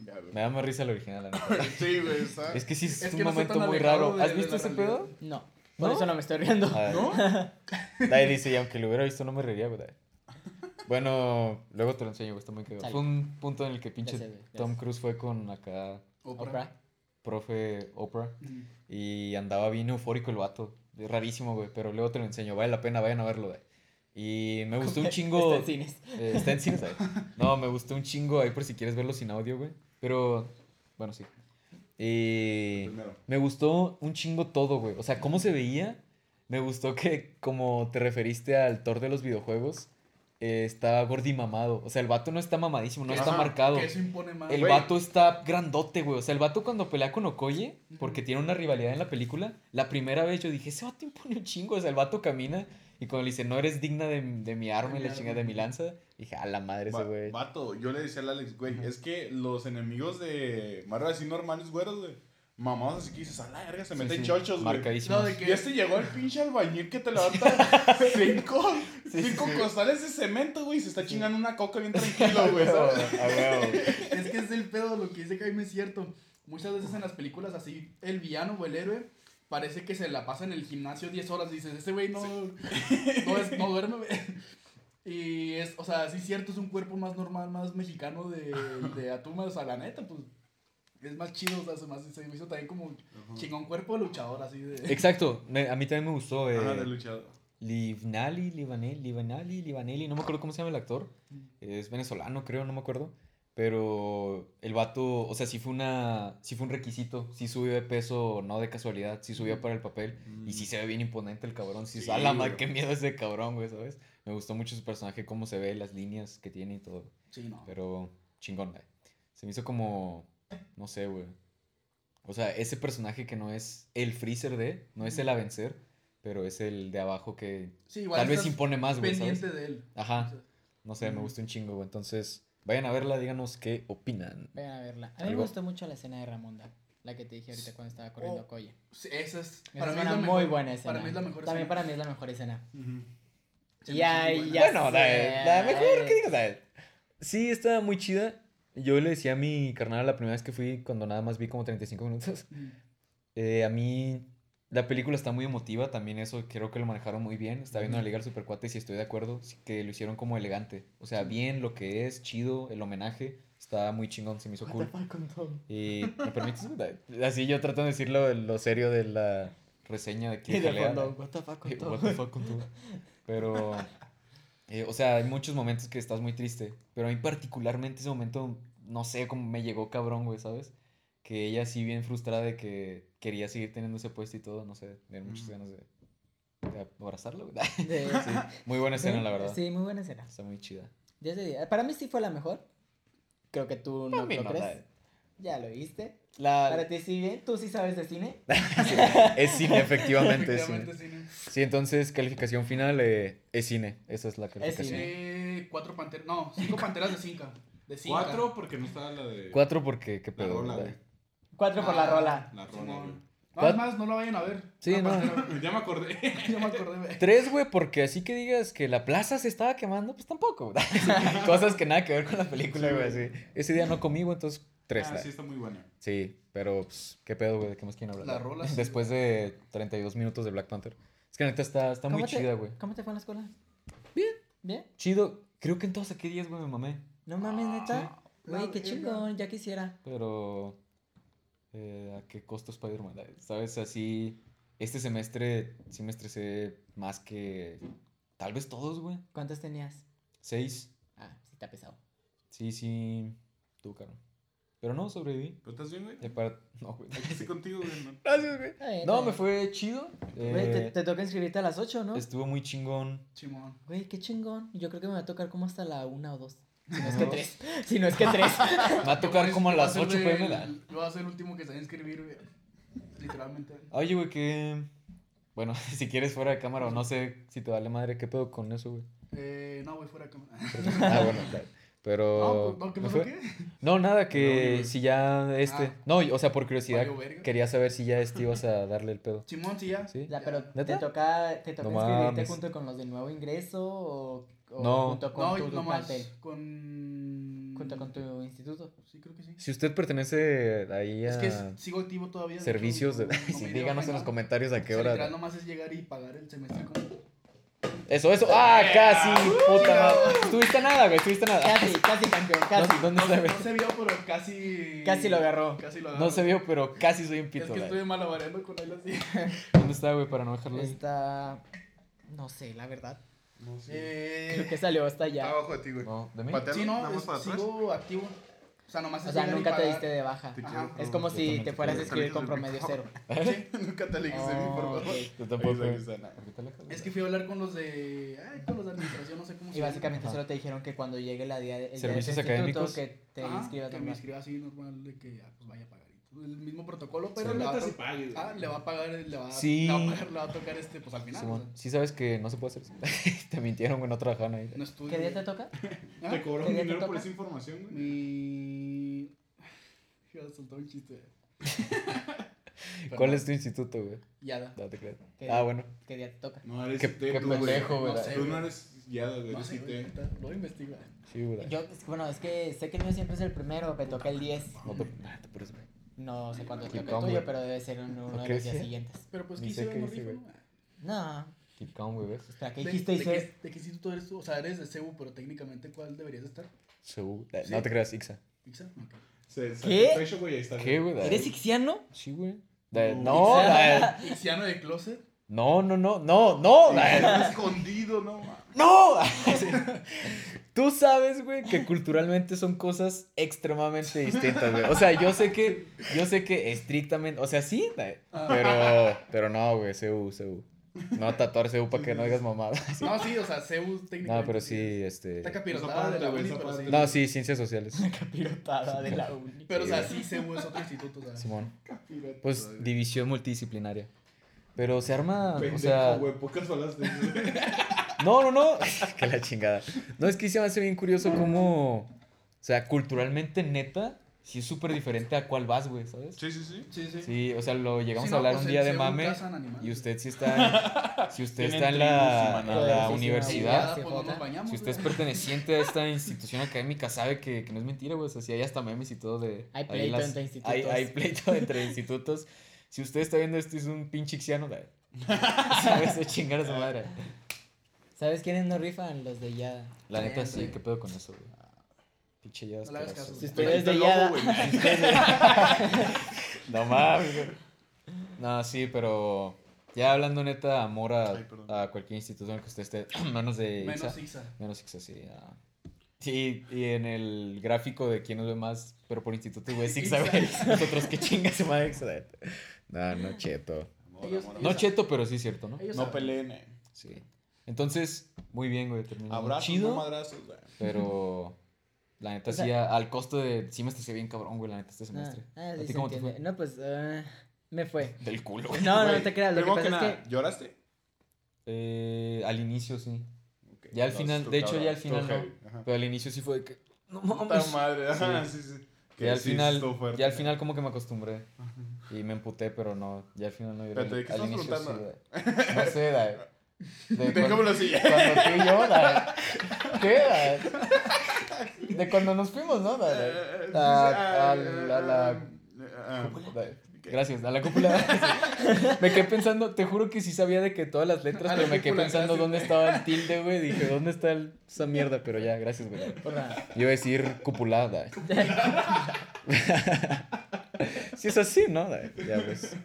Ya. Me da más risa el original, la. Sí, güey, está. Es que sí, es, Es un no momento muy raro. de- ¿Has visto ese realidad. pedo? No, por ¿No? eso no me estoy riendo. Ah, ¿No? Dai dice, y aunque lo hubiera visto, no me reiría, güey. Bueno, luego te lo enseño, güey, está muy cagado. Fue un punto en el que pinche sé, güey, ya Tom. Cruise fue con acá, Oprah. Oprah. profe Oprah, Mm. Y andaba bien eufórico el vato. Es rarísimo, güey, pero luego te lo enseño. Vale la pena, vayan a verlo, güey. Y me gustó un chingo. Está en cines. Eh, está en cines. No, me gustó un chingo ahí por si quieres verlo sin audio, güey. Pero, bueno, sí. Y Primero. me gustó un chingo todo, güey. O sea, cómo se veía. Me gustó que, como te referiste al Thor de los videojuegos, eh, está gordimamado. O sea, el vato no está mamadísimo, no está Ajá, marcado. Que eso impone más. El Güey. vato está grandote, güey. O sea, el vato cuando pelea con Okoye, porque tiene una rivalidad en la película, la primera vez yo dije, ese vato impone un chingo. O sea, el vato camina y cuando le dice, no eres digna de, de mi arma y la chinga de mi lanza, dije, a la madre ese Va- güey. Vato, yo le decía al Alex, güey, es que los enemigos de Mario así normales, güeros, güey. Mamados así que dices, a la verga, se Sí, meten sí, chochos, güey. No, de que- Y este llegó el pinche albañil que te levanta cinco, Sí, cinco sí. costales de cemento, güey, y se está chingando una coca bien tranquilo, güey. Es que es el pedo, lo que dice Jaime es cierto. Muchas veces en las películas así, el villano o el héroe parece que se la pasa en el gimnasio 10 horas. Dices, ese güey no, no, es- no duerme. güey". Y es, o sea, sí es cierto, es un cuerpo más normal, más mexicano de, de Atuma. O sea, la neta, pues es más chido. O sea, se me, hace- se me hizo también como chingón cuerpo de luchador, así de. Exacto, me- a mí también me gustó. Eh, Ajá, de luchador. Livnali, Livanelli, Livanali, Livanelli, no me acuerdo cómo se llama el actor. Es venezolano, creo, no me acuerdo. Pero el vato, o sea, sí fue una, sí fue un requisito, sí subió de peso, no de casualidad, sí subió para el papel y sí se ve bien imponente el cabrón, sí, Sí, a la madre, güey. qué miedo ese cabrón, güey, ¿sabes? Me gustó mucho su personaje, cómo se ve, las líneas que tiene y todo, Sí, no. pero chingón, güey. Se me hizo como, no sé, güey. O sea, ese personaje que no es el freezer de, no es el a vencer, pero es el de abajo que Sí, igual tal vez impone más, güey, ¿sabes? pendiente de él. Ajá. No sé, me Ujú. gustó un chingo, güey. Entonces, vayan a verla, díganos qué opinan. Vayan a verla. A mí me gustó mucho la escena de Ramonda. La que te dije ahorita cuando estaba corriendo Oh, a Coye. sí, esa es. Esa Para es mí es una la muy mejor, buena escena. Para mí es la mejor También escena. para mí es la mejor escena. Me hizo ahí muy ya buena. Bueno, sé. la, la mejor, ¿qué digo? La- sí, estaba muy chida. Yo le decía a mi carnal la primera vez que fui, cuando nada más vi como 35 minutos. Mm. eh, a mí, la película está muy emotiva, también eso creo que lo manejaron muy bien. Está viendo la Liga del Supercuates y estoy de acuerdo, que lo hicieron como elegante. O sea, bien lo que es, chido, el homenaje. Está muy chingón, se me hizo What cool. Y me permites, así yo trato de decirlo lo serio de la reseña de aquí. Y de Jalea. fondo, what the fuck con todo. what the fuck con todo. Pero, eh, o sea, hay muchos momentos que estás muy triste. Pero a mí particularmente ese momento, no sé, cómo me llegó cabrón, güey, ¿sabes? Que ella sí bien frustrada de que quería seguir teniendo ese puesto y todo, no sé, me dieron muchas Mm. ganas de, de abrazarlo. güey. De- Sí, muy buena escena, la verdad. Sí, muy buena escena. Está muy chida. 10 de 10. Para mí sí fue la mejor. Creo que tú no mí lo no, crees. la- Ya lo viste. La, Para ti sí bien. Tú sí sabes de cine. es cine, efectivamente, es cine. Efectivamente, sí, ¿no? Sí, entonces, calificación final eh, es cine. Esa es la calificación. cine. Eh, cuatro panteras. No, cinco panteras de cinco. De cinco. Cuatro porque no estaba la de. Cuatro porque, qué La pedo, rola, ¿verdad? güey. Cuatro por la Ah, rola. La rola, güey. No, es más, no la vayan a ver. Sí, no. pantera. Ya me acordé. Ya me acordé, güey. Tres, güey, porque así que digas que la plaza se estaba quemando, pues tampoco. Cosas que nada que ver con la película, Sí, güey. así. Ese día no comí, güey, entonces tres. Ah, la- sí, está muy buena. Sí, pero pues, qué pedo, güey, ¿de qué más quieren hablar? La rola, sí, Después de 32 minutos de Black Panther. Es que la neta está, está muy ¿Cómo te- chida, güey. ¿Cómo te fue en la escuela? Bien. ¿Bien? Chido. Creo que en todos saqué 10, güey, me mamé. No mames, neta. La Güey, qué chingón. Ya quisiera. Pero. eh, ¿A qué costo Spider-Man? ¿Sabes? Así. Este semestre sí me estresé más que. Tal vez todos, güey. ¿Cuántos tenías? Seis. Ah, sí, está pesado. Sí, sí. Tú, caro. Pero no, sobreviví. ¿Pero estás bien, güey? Eh, para- No, güey. Aquí estoy contigo, güey. ¿no? Gracias, güey. No, me fue chido. Güey, te, Eh, te toca inscribirte a las 8, ¿no? Estuvo muy chingón. Simón. Güey, qué chingón. Yo creo que me va a tocar como hasta la 1 o 2. Si no es que 3. Si no es que 3. Me va a tocar como a las ser 8 de- pm. la- Yo voy a ser el último que se va a inscribir, güey. Literalmente. Oye, güey, que. Bueno, si quieres fuera de cámara o no sé si te vale madre, ¿qué pedo con eso, güey? Eh, no, güey, fuera de cámara. Ah, bueno, claro. Pero. No, no, ¿qué ¿me pasó fue? qué? No, nada, No, que no. si ya este. Ah. No, o sea, por curiosidad, quería saber si ya este ibas a darle el pedo. Simón, sí, ya. ¿Sí? Ya, pero te toca, te toca No inscribirte mames. junto con los de nuevo ingreso o, o No. junto con No, tu nomás plantel. con... Junto con tu instituto. Sí, creo que sí. Si usted pertenece ahí a Es que es- sigo activo todavía. de servicios, de... no- no sí, díganos en los comentarios a qué sea, hora. literal, nomás es llegar y pagar el semestre con... Eso, eso. ¡Ah, casi! Uh, ¡Puta no. madre! Estuviste nada, güey, estuviste nada. Casi, casi campeón, casi. ¿Dónde, dónde No, está, güey? no se vio, pero casi... Casi lo agarró. Casi lo agarró. No se vio, pero casi soy un Es pito. que güey. estuve malabareando con él así. ¿Dónde está, güey, para no dejarlo? Está. No sé, la verdad. No sé. Eh, Creo que salió hasta allá. Abajo de ti, güey. No, ¿de mí? Patea- Sí, no, Nada más es- para atrás. sigo activo. O sea, nomás es O sea, llegar y nunca te pagar. diste de baja. Te Ajá. Es como yo si te fueras a escribir con promedio cero. Sí, nunca te alejes de mí, por Oh, favor. ok. Yo tampoco. Ahí está, está. Es que fui a hablar con los de. Ay, con los de administración, no sé cómo se Y básicamente Ajá. solo te dijeron que cuando llegue la día de, el día de tu Servicios instituto, académicos. que te Ajá, inscribas que me normal. inscriba así normal, de que ya, pues vaya a pagar. El mismo protocolo, pero Sí. le, va a ah, le va a pagar, le va, Sí. le va a pagar, le va a tocar este, pues al final. Simón, o sea, sí sabes que no se puede hacer eso. Te mintieron, güey, no trabajaban ahí. no estudio. ¿Qué día te toca? ¿Ah? ¿Te cobraron ¿Qué día te dinero por esa información, güey? Mi. Ya soltó un chiste. ¿Cuál es tu instituto, güey? Yada. No te creas. ¿Qué- Ah, bueno. ¿Qué día te toca? No, eres Qué- IT, qué güey. pendejo, güey. No sé, Tú no eres guiada, güey. No Eres sé, IT. lo investigo. Sí, güey. Yo, bueno, es que sé que el mío siempre es el primero, me toca el 10. No te, ah, te güey. No sé toca el calm, tuyo, pero debe ser en uno ¿Por de los días sí? siguientes. Pero pues, ¿qué qué No hice. ¿no? Keep calm, güey, ¿ves? Espera, ¿qué ¿De, dijiste? de qué, de qué instituto eres tú? O sea, eres de CEU, pero técnicamente, ¿cuál deberías de estar? Seguro. Eh, Sí. No te creas, Ixa. ¿Ixa? Ok. Se- se- ¿Qué? Pecho, güey, ahí está. ¿Qué, güey? ¿Eres ixiano? Sí, güey. No. Ixiano de closet. No, no, no, no, no. Escondido, no, ma. ¡No! Tú sabes, güey, que culturalmente son cosas extremadamente distintas, güey. O sea, yo sé que, yo sé que estrictamente, o sea, sí, güey, pero, pero no, güey, CU, CU. No tatuar CU para que no digas mamada. No, sí, o sea, Zeus técnicamente. No, pero sí, este. Está capirotada de la uni, pero sí. No, sí, ciencias sociales. Capirotada de la uni. Pero, o Sí, sea, sí, Zeus es otro instituto, o sea. Simón. Pues división multidisciplinaria. Pero se arma, o Pendejo, sea, güey, pocas palabras de no, no, no, que la chingada. No, es que se me hace bien curioso cómo, o sea, culturalmente neta, sí es súper diferente a cuál vas, güey, ¿sabes? Sí, sí, sí. Sí, sí. Sí, o sea, lo llegamos Sí, a hablar pues un día de mame y usted sí está, si usted está en la, en universidad, sí, pues bañamos, si usted es perteneciente a esta institución académica, sabe que, que no es mentira, güey, o sea, si hay hasta memes y todo de... Hay pleito las- entre institutos. Hay, hay pleito entre institutos. Si usted está viendo esto es un pinche ixiano, güey, sabes de chingar a su madre. ¿Sabes quiénes no rifan? Los de Yada. La neta sí, qué pedo con eso, güey. Pinche ya No le hagas caso. Si usted es de Yada. No mames, güey. No, sí, pero ya hablando neta, amor a, Ay, perdón. a cualquier institución que usted esté, menos de Menos IXA. Ixa. Menos IXA, sí. ah. Sí, y en el gráfico de quién nos ve más, pero por instituto, güey, IXA, güey. Nosotros qué chingas se madre IXA. No, no, cheto. Amor, Ellos- amor, No cheto, pero sí es cierto, ¿no? Ellos No saben. peleen, eh. Sí. Entonces, muy bien, güey, terminó Abrazos, chido. no madrazos, güey. Pero la neta O sea- sí, a- al costo de. Sí me estresé bien cabrón, güey, la neta este semestre. Ah, ah, ¿A sí ti se cómo te fue? No, pues ah, me fue. Del culo, güey. No, no, Güey, te creas. Lo que pasa es nada, que ¿Lloraste? Eh, al inicio sí. Ok, Ya al no, final, de hecho, cabrón, ya al final no. ajá. Pero al inicio sí fue de que. No Puta mames. madre, ajá, sí, sí. Que Y al sí, final, fuerte. ya al final como que me acostumbré. Y me emputé, pero no, ya al final no lloré. Espérate, ¿de qué al estás inicio sí. No sé, Dae. De Déjamelo así. cuando tú y yo, Dae. ¿Qué? De cuando nos fuimos, ¿no, Dae? A, a la- a la Ah. Gracias, a la cúpula. me quedé pensando, te juro que sí sabía de que todas las letras, la pero me quedé pensando dónde estaba el tilde, güey. Dije, ¿dónde está el- esa mierda? Pero ya, gracias, güey. Yo iba a decir cupulada. sí es así, ¿no? Ya, pues.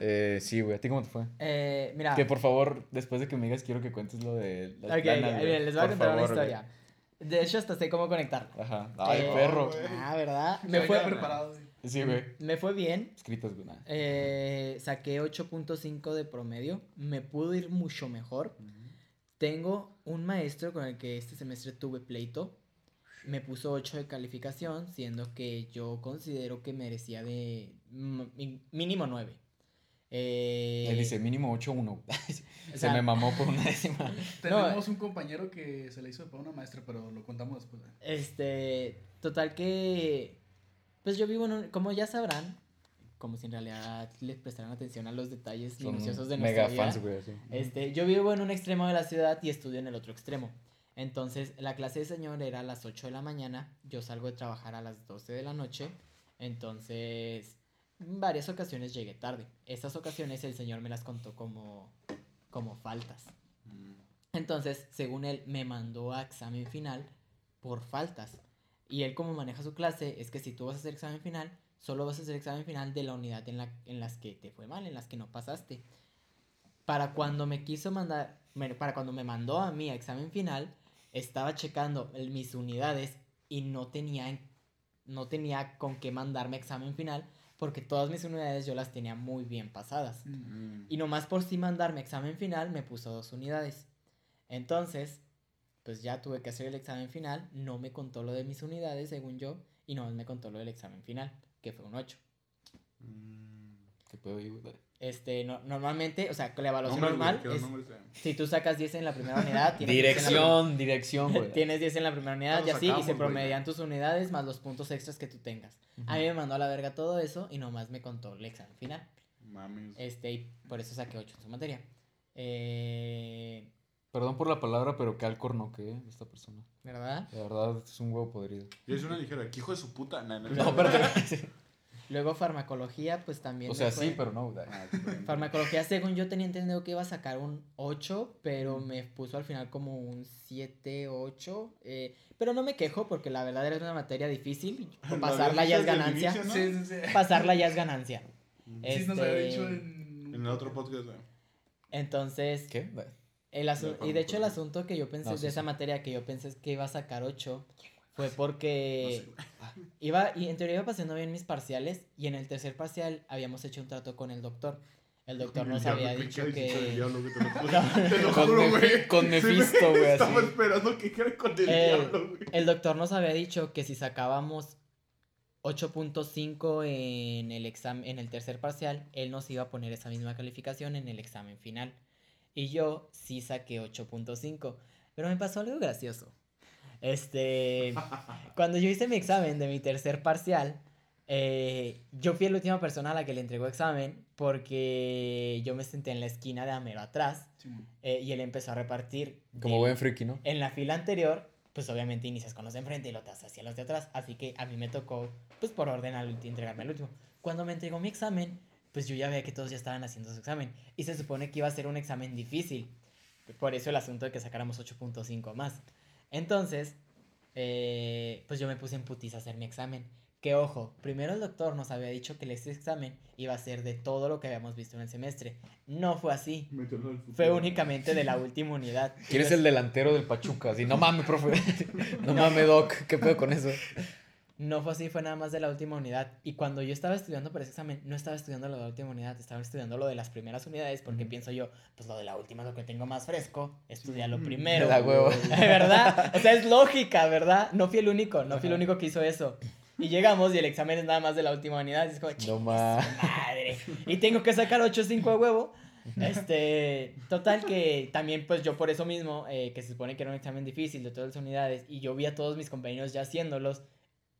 Eh, sí, güey. ¿A ti cómo te fue? Eh, mira. Que por favor, después de que me digas, quiero que cuentes lo de las Ok, planas, ok, güey. miren, les voy a contar una favor, güey. historia. De hecho, hasta sé cómo conectarla. Ajá. Ay, Eh, perro. güey. Ah, ¿verdad? Me Me fue preparado. güey. Sí, güey. me fue bien. Escritas, güey. nada. Eh, saqué 8.5 de promedio. Me pudo ir mucho mejor. Tengo un maestro con el que este semestre tuve pleito. Me puso 8 de calificación, siendo que yo considero que merecía de mínimo 9. Eh, Él dice mínimo 8-1. o Se sea, me mamó por una décima. Tenemos un compañero que se le hizo de pago a una maestra, pero lo contamos después. güey. Este, total que, pues yo vivo en un, como ya sabrán, como si en realidad les prestaran atención a los detalles Son minuciosos de nuestra mega vida. fans, güey. así. Este, yo vivo en un extremo de la ciudad y estudio en el otro extremo. Entonces, la clase de señor era a las 8 de la mañana, yo salgo de trabajar a las 12 de la noche, entonces, en varias ocasiones llegué tarde. Estas ocasiones el señor me las contó como, como faltas. Entonces, según él, me mandó a examen final por faltas. Y él como maneja su clase es que si tú vas a hacer examen final, solo vas a hacer examen final de la unidad en, la, en las que te fue mal, en las que no pasaste. Para cuando me quiso mandar, para cuando me mandó a mí a examen final, estaba checando mis unidades y no tenía, en- no tenía con qué mandarme examen final porque todas mis unidades yo las tenía muy bien pasadas. Mm. Y nomás por sí mandarme examen final me puso dos unidades. Entonces, pues ya tuve que hacer el examen final. No me contó lo de mis unidades, según yo. Y nomás me contó lo del examen final, que fue un 8. Mm. ¿Qué ahí, güey? Este, no, normalmente, o sea, con la evaluación normal es, si tú sacas 10 en la primera unidad, tienes 10 en la prim- Dirección, dirección, güey. Tienes 10 en la primera unidad y así, y se promedian tus unidades más los puntos extras que tú tengas. A mí me mandó a la verga todo eso y nomás me contó el examen final. Mames. Este, y por eso saqué 8 en su materia. Eh, Perdón por la palabra, pero qué alcorno que eh, esta persona. ¿Verdad? La verdad, es un huevo podrido. Yo es una ligera, ¿qué hijo de su puta? No, no, No, espérate. Luego farmacología, pues también. O sea, fue- sí, pero no. Ah. Farmacología, según yo tenía entendido que iba a sacar un 8, pero me puso al final como un 7, 8. eh, pero no me quejo porque la verdad era una materia difícil. Pasarla ya es ganancia. inicio, ¿no? Sí, sí, sí. Pasarla ya es ganancia. Mm. Sí, nos había Este, dicho en... En el otro podcast, güey. Entonces, ¿Qué? el asu- y de hecho el asunto que yo pensé No, sí, de esa sí. materia que yo pensé que iba a sacar 8 fue No porque sé, güey. iba y en teoría iba pasando bien mis parciales y en el tercer parcial habíamos hecho un trato con el doctor. El doctor El nos diablo, había dicho que güey, te lo juro. No. Te lo Con juro, Mefi- güey. con Mephisto, güey, así. Estaba esperando que era con el Eh, diablo, güey. el doctor nos había dicho que si sacábamos 8.5 en el examen en el tercer parcial, él nos iba a poner esa misma calificación en el examen final. Y yo sí saqué 8.5, pero me pasó algo gracioso. Este, cuando yo hice mi examen de mi tercer parcial, eh, yo fui la última persona a la que le entregó examen porque yo me senté en la esquina de Amero atrás eh, y él empezó a repartir. Como buen friki, ¿no? en la fila anterior, pues obviamente inicias con los de enfrente y lo te hacia los de atrás. Así que a mí me tocó, pues por orden, al entregarme al último. Cuando me entregó mi examen, pues yo ya veía que todos ya estaban haciendo su examen. Y se supone que iba a ser un examen difícil. Por eso el asunto de que sacáramos 8.5 más. Entonces, eh, pues yo me puse en putiza a hacer mi examen. Que ojo, primero el doctor nos había dicho que este examen iba a ser de todo lo que habíamos visto en el semestre. No fue así. Fue únicamente de la última unidad. ¿Quién es el delantero del Pachuca? Así, no mames, profe. No mames, Doc. ¿Qué pedo con eso? No fue así, fue nada más de la última unidad. Y cuando yo estaba estudiando para ese examen, no estaba estudiando lo de la última unidad, estaba estudiando lo de las primeras unidades, porque Ujú. pienso yo, pues lo de la última es lo que tengo más fresco, estudiarlo primero. Da huevo. ¿Verdad? O sea, es lógica, ¿verdad? No fui el único, no fui el único que hizo eso. Y llegamos y el examen es nada más de la última unidad. Y es como, No "Chinga ma. su madre. Y tengo que sacar 8.5 de huevo. Este, total que también pues yo por eso mismo, eh, que se supone que era un examen difícil de todas las unidades, y yo vi a todos mis compañeros ya haciéndolos,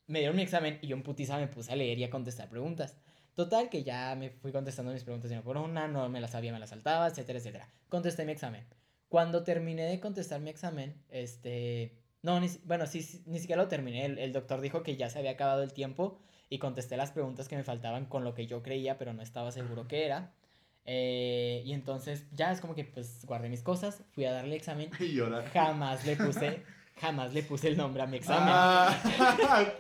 me dieron mi examen y yo en putiza me puse a leer y a contestar preguntas. Total que ya me fui contestando mis preguntas una por una, no me las sabía, me las saltaba, etcétera, etcétera. Contesté mi examen. Cuando terminé de contestar mi examen, este... No, ni, bueno, sí, sí, ni siquiera lo terminé. El, el doctor dijo que ya se había acabado el tiempo y contesté las preguntas que me faltaban con lo que yo creía, pero no estaba seguro que era. Eh, y entonces ya es como que pues guardé mis cosas, fui a darle examen. Y llorar. Jamás le puse, jamás le puse el nombre a mi examen. Ah.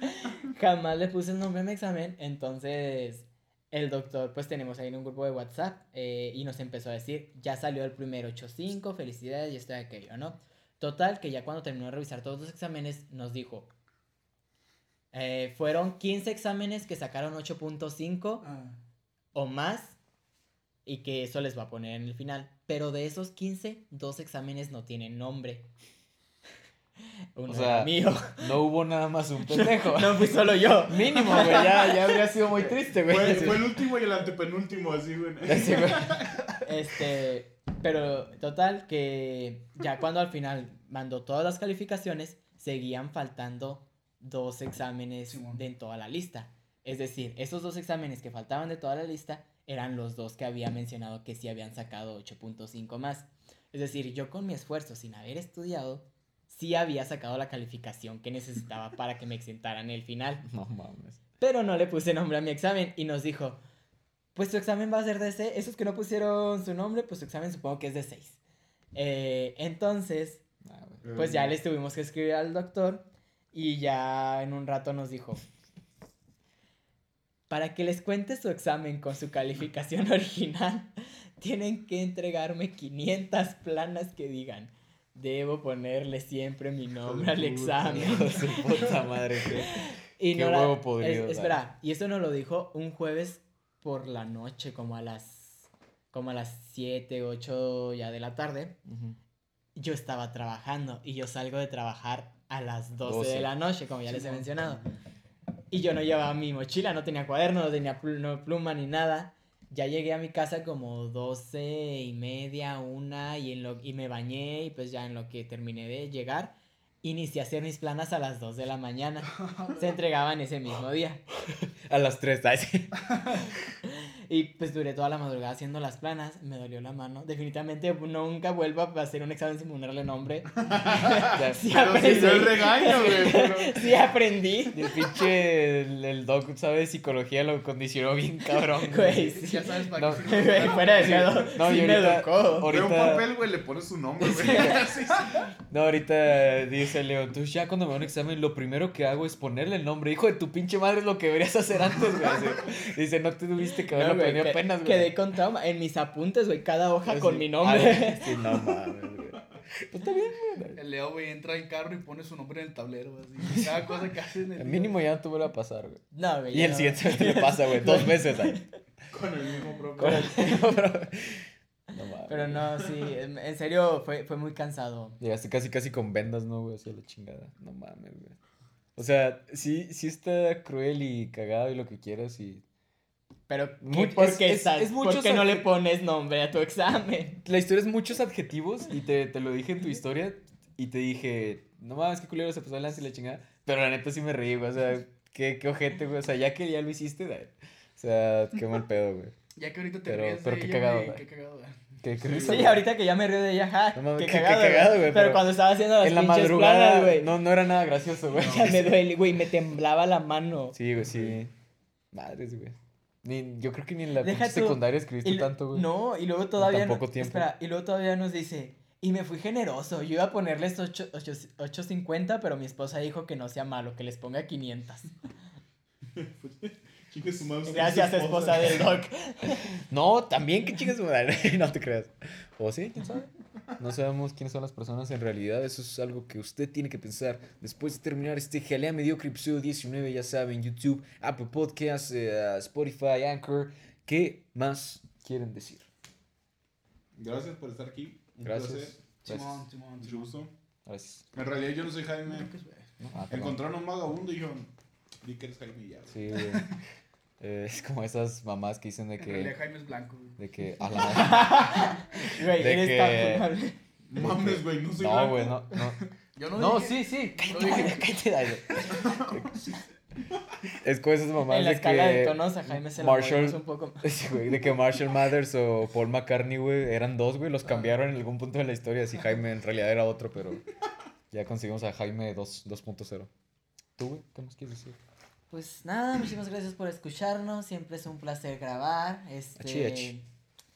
Jamás le puse el nombre a mi examen. Entonces, el doctor, pues tenemos ahí en un grupo de WhatsApp eh, y nos empezó a decir, ya salió el primer 8.5, felicidades y esto y aquello, ¿no? Total, que ya cuando terminó de revisar todos los exámenes, nos dijo, eh, fueron 15 exámenes que sacaron 8.5 Ah, o más y que eso les va a poner en el final. Pero de esos 15, dos exámenes no tienen nombre. Uno O sea, mío. No hubo nada más un pendejo. No fui solo yo. Mínimo, güey. Ya, ya habría sido muy triste, güey. Fue, el último y el antepenúltimo, así, güey. Así, güey. Este, pero total que ya cuando al final mandó todas las calificaciones, seguían faltando dos exámenes de en toda la lista. Es decir, esos dos exámenes que faltaban de toda la lista eran los dos que había mencionado que sí habían sacado 8.5 más. Es decir, yo con mi esfuerzo sin haber estudiado, sí había sacado la calificación que necesitaba para que me exentaran el final. No mames. Pero no le puse nombre a mi examen y nos dijo, pues su examen va a ser de 6. Esos que no pusieron su nombre, pues su examen supongo que es de 6. entonces, Ah, pues ya les tuvimos que escribir al doctor y ya en un rato nos dijo, para que les cuente su examen con su calificación original, tienen que entregarme 500 planas que digan, debo ponerle siempre mi nombre al examen. Su puta madre, güey. Y Qué no la- huevo podrido, espera, y eso nos lo dijo un jueves por la noche, como a las como a las 7, 8 ya de la tarde. Yo estaba trabajando y yo salgo de trabajar a las 12, 12. de la noche, como ya les he mencionado. Y yo no llevaba mi mochila, no tenía cuaderno, no tenía pl- no pluma ni nada. Ya llegué a mi casa como 12 y media, una, y, en lo, y me bañé y pues ya en lo que terminé de llegar, inicié a hacer mis planas a las 2 de la mañana. Se entregaban ese mismo día. A las 3, ¿sabes? Y pues duré toda la madrugada haciendo las planas, me dolió la mano. Definitivamente nunca vuelvo a hacer un examen sin ponerle nombre. sí Pero aprendí. sirvió el regaño, güey. pero- Sí aprendí. El pinche, el, el doc, sabe de psicología, lo condicionó bien cabrón. Güey, sí. ya sabes para No. qué. Güey, fuera de No, sí y me ahorita- educó. Ve un Ahorita, papel, güey, le pones su nombre, güey. Sí, sí. no, ahorita dice Leo, entonces ya cuando me da un examen, lo primero que hago es ponerle el nombre. Hijo de tu pinche madre es lo que deberías hacer antes, güey. Dice, no te tuviste que haberlo güey, aprendí que- apenas, güey. Quedé con trauma. En mis apuntes, güey, cada hoja con Sí. mi nombre. Sí, no mames, güey. Pues está bien, güey. El Leo, güey, entra en carro y pone su nombre en el tablero, así. Cada cosa que hace en el El día. mínimo ya no te vuelve a pasar, güey. No, güey. Y el no. siguiente semestre le pasa, güey. Dos veces, güey. Con el mismo propio. Con el- No mames. Pero no, sí, en serio, fue, fue muy cansado. Llegaste casi, casi con vendas, ¿no, güey? Así la chingada. No mames, güey. O sea, sí, sí está cruel y cagado y lo que quieras y... Pero, ¿qué- ¿por es- qué, es- estás- es muchos ¿por qué no le pones nombre a tu examen? La historia es muchos adjetivos y te, te lo dije en tu historia y te dije, no mames, qué culero se pasó el lance y la chingada. Pero la neta sí me reí, güey. O sea, qué, qué ojete, güey. O sea, ya que ya lo hiciste, güey. O sea, qué mal pedo, güey. Ya que ahorita te Pero- ríes pero de qué ella, cagado, güey. Qué cagado, güey. Qué, qué risa, Sí, güey. ahorita que ya me río de ella, ja, No mames, qué, qué- qué cagado, güey. güey, Pero pero cuando estaba haciendo las En la madrugada planas, güey. no, no era nada gracioso, güey. Ya me duele, güey, me temblaba la mano. Sí, güey, sí. Madres, güey. Ni, yo creo que ni en la Deja tú- secundaria escribiste Y tanto, güey. No, y luego todavía tan no- poco tiempo. Espera, y luego todavía nos dice, y me fui generoso, yo iba a ponerles ocho- ocho- 8.50, pero mi esposa dijo que no sea malo, que les ponga 500. Chingue su madre, Gracias, es su esposa del doc. No, también que chingas su madre. no te creas. ¿O sí? ¿Quién sabe? No sabemos quiénes son las personas en realidad. Eso es algo que usted tiene que pensar después de terminar este Jalea Mediocre episodio 19. Ya saben, YouTube, Apple Podcasts, eh, Spotify, Anchor. ¿Qué más quieren decir? Gracias por estar aquí. Un Gracias. placer, Simón, Simón, Mucho gusto. Gracias. En realidad yo no soy Jaime. No, ah. Encontraron un vagabundo y dijeron, di que eres Jaime y ya. güey". Sí, güey. Eh, es como esas mamás que dicen de En realidad que. Jaime es blanco, güey. De que. A la Güey, De eres que- tan culpable. Mames, güey, no soy No, blanco. güey, no. No, Yo no, no dije- sí, sí. no Cállate, dije- cállate, cállate. Es como esas mamás En la de escala que de tonos a Jaime se Marshall- un poco. Sí, güey, de que Marshall Mathers o Paul McCartney, güey, eran dos, güey, Ah. los cambiaron en algún punto de la historia, así Jaime en realidad era otro, pero ya conseguimos a Jaime 2 2.0. ¿Tú, güey? ¿Qué más quieres decir? Pues nada, muchísimas gracias por escucharnos. Siempre es un placer grabar. Este, Achi, achi.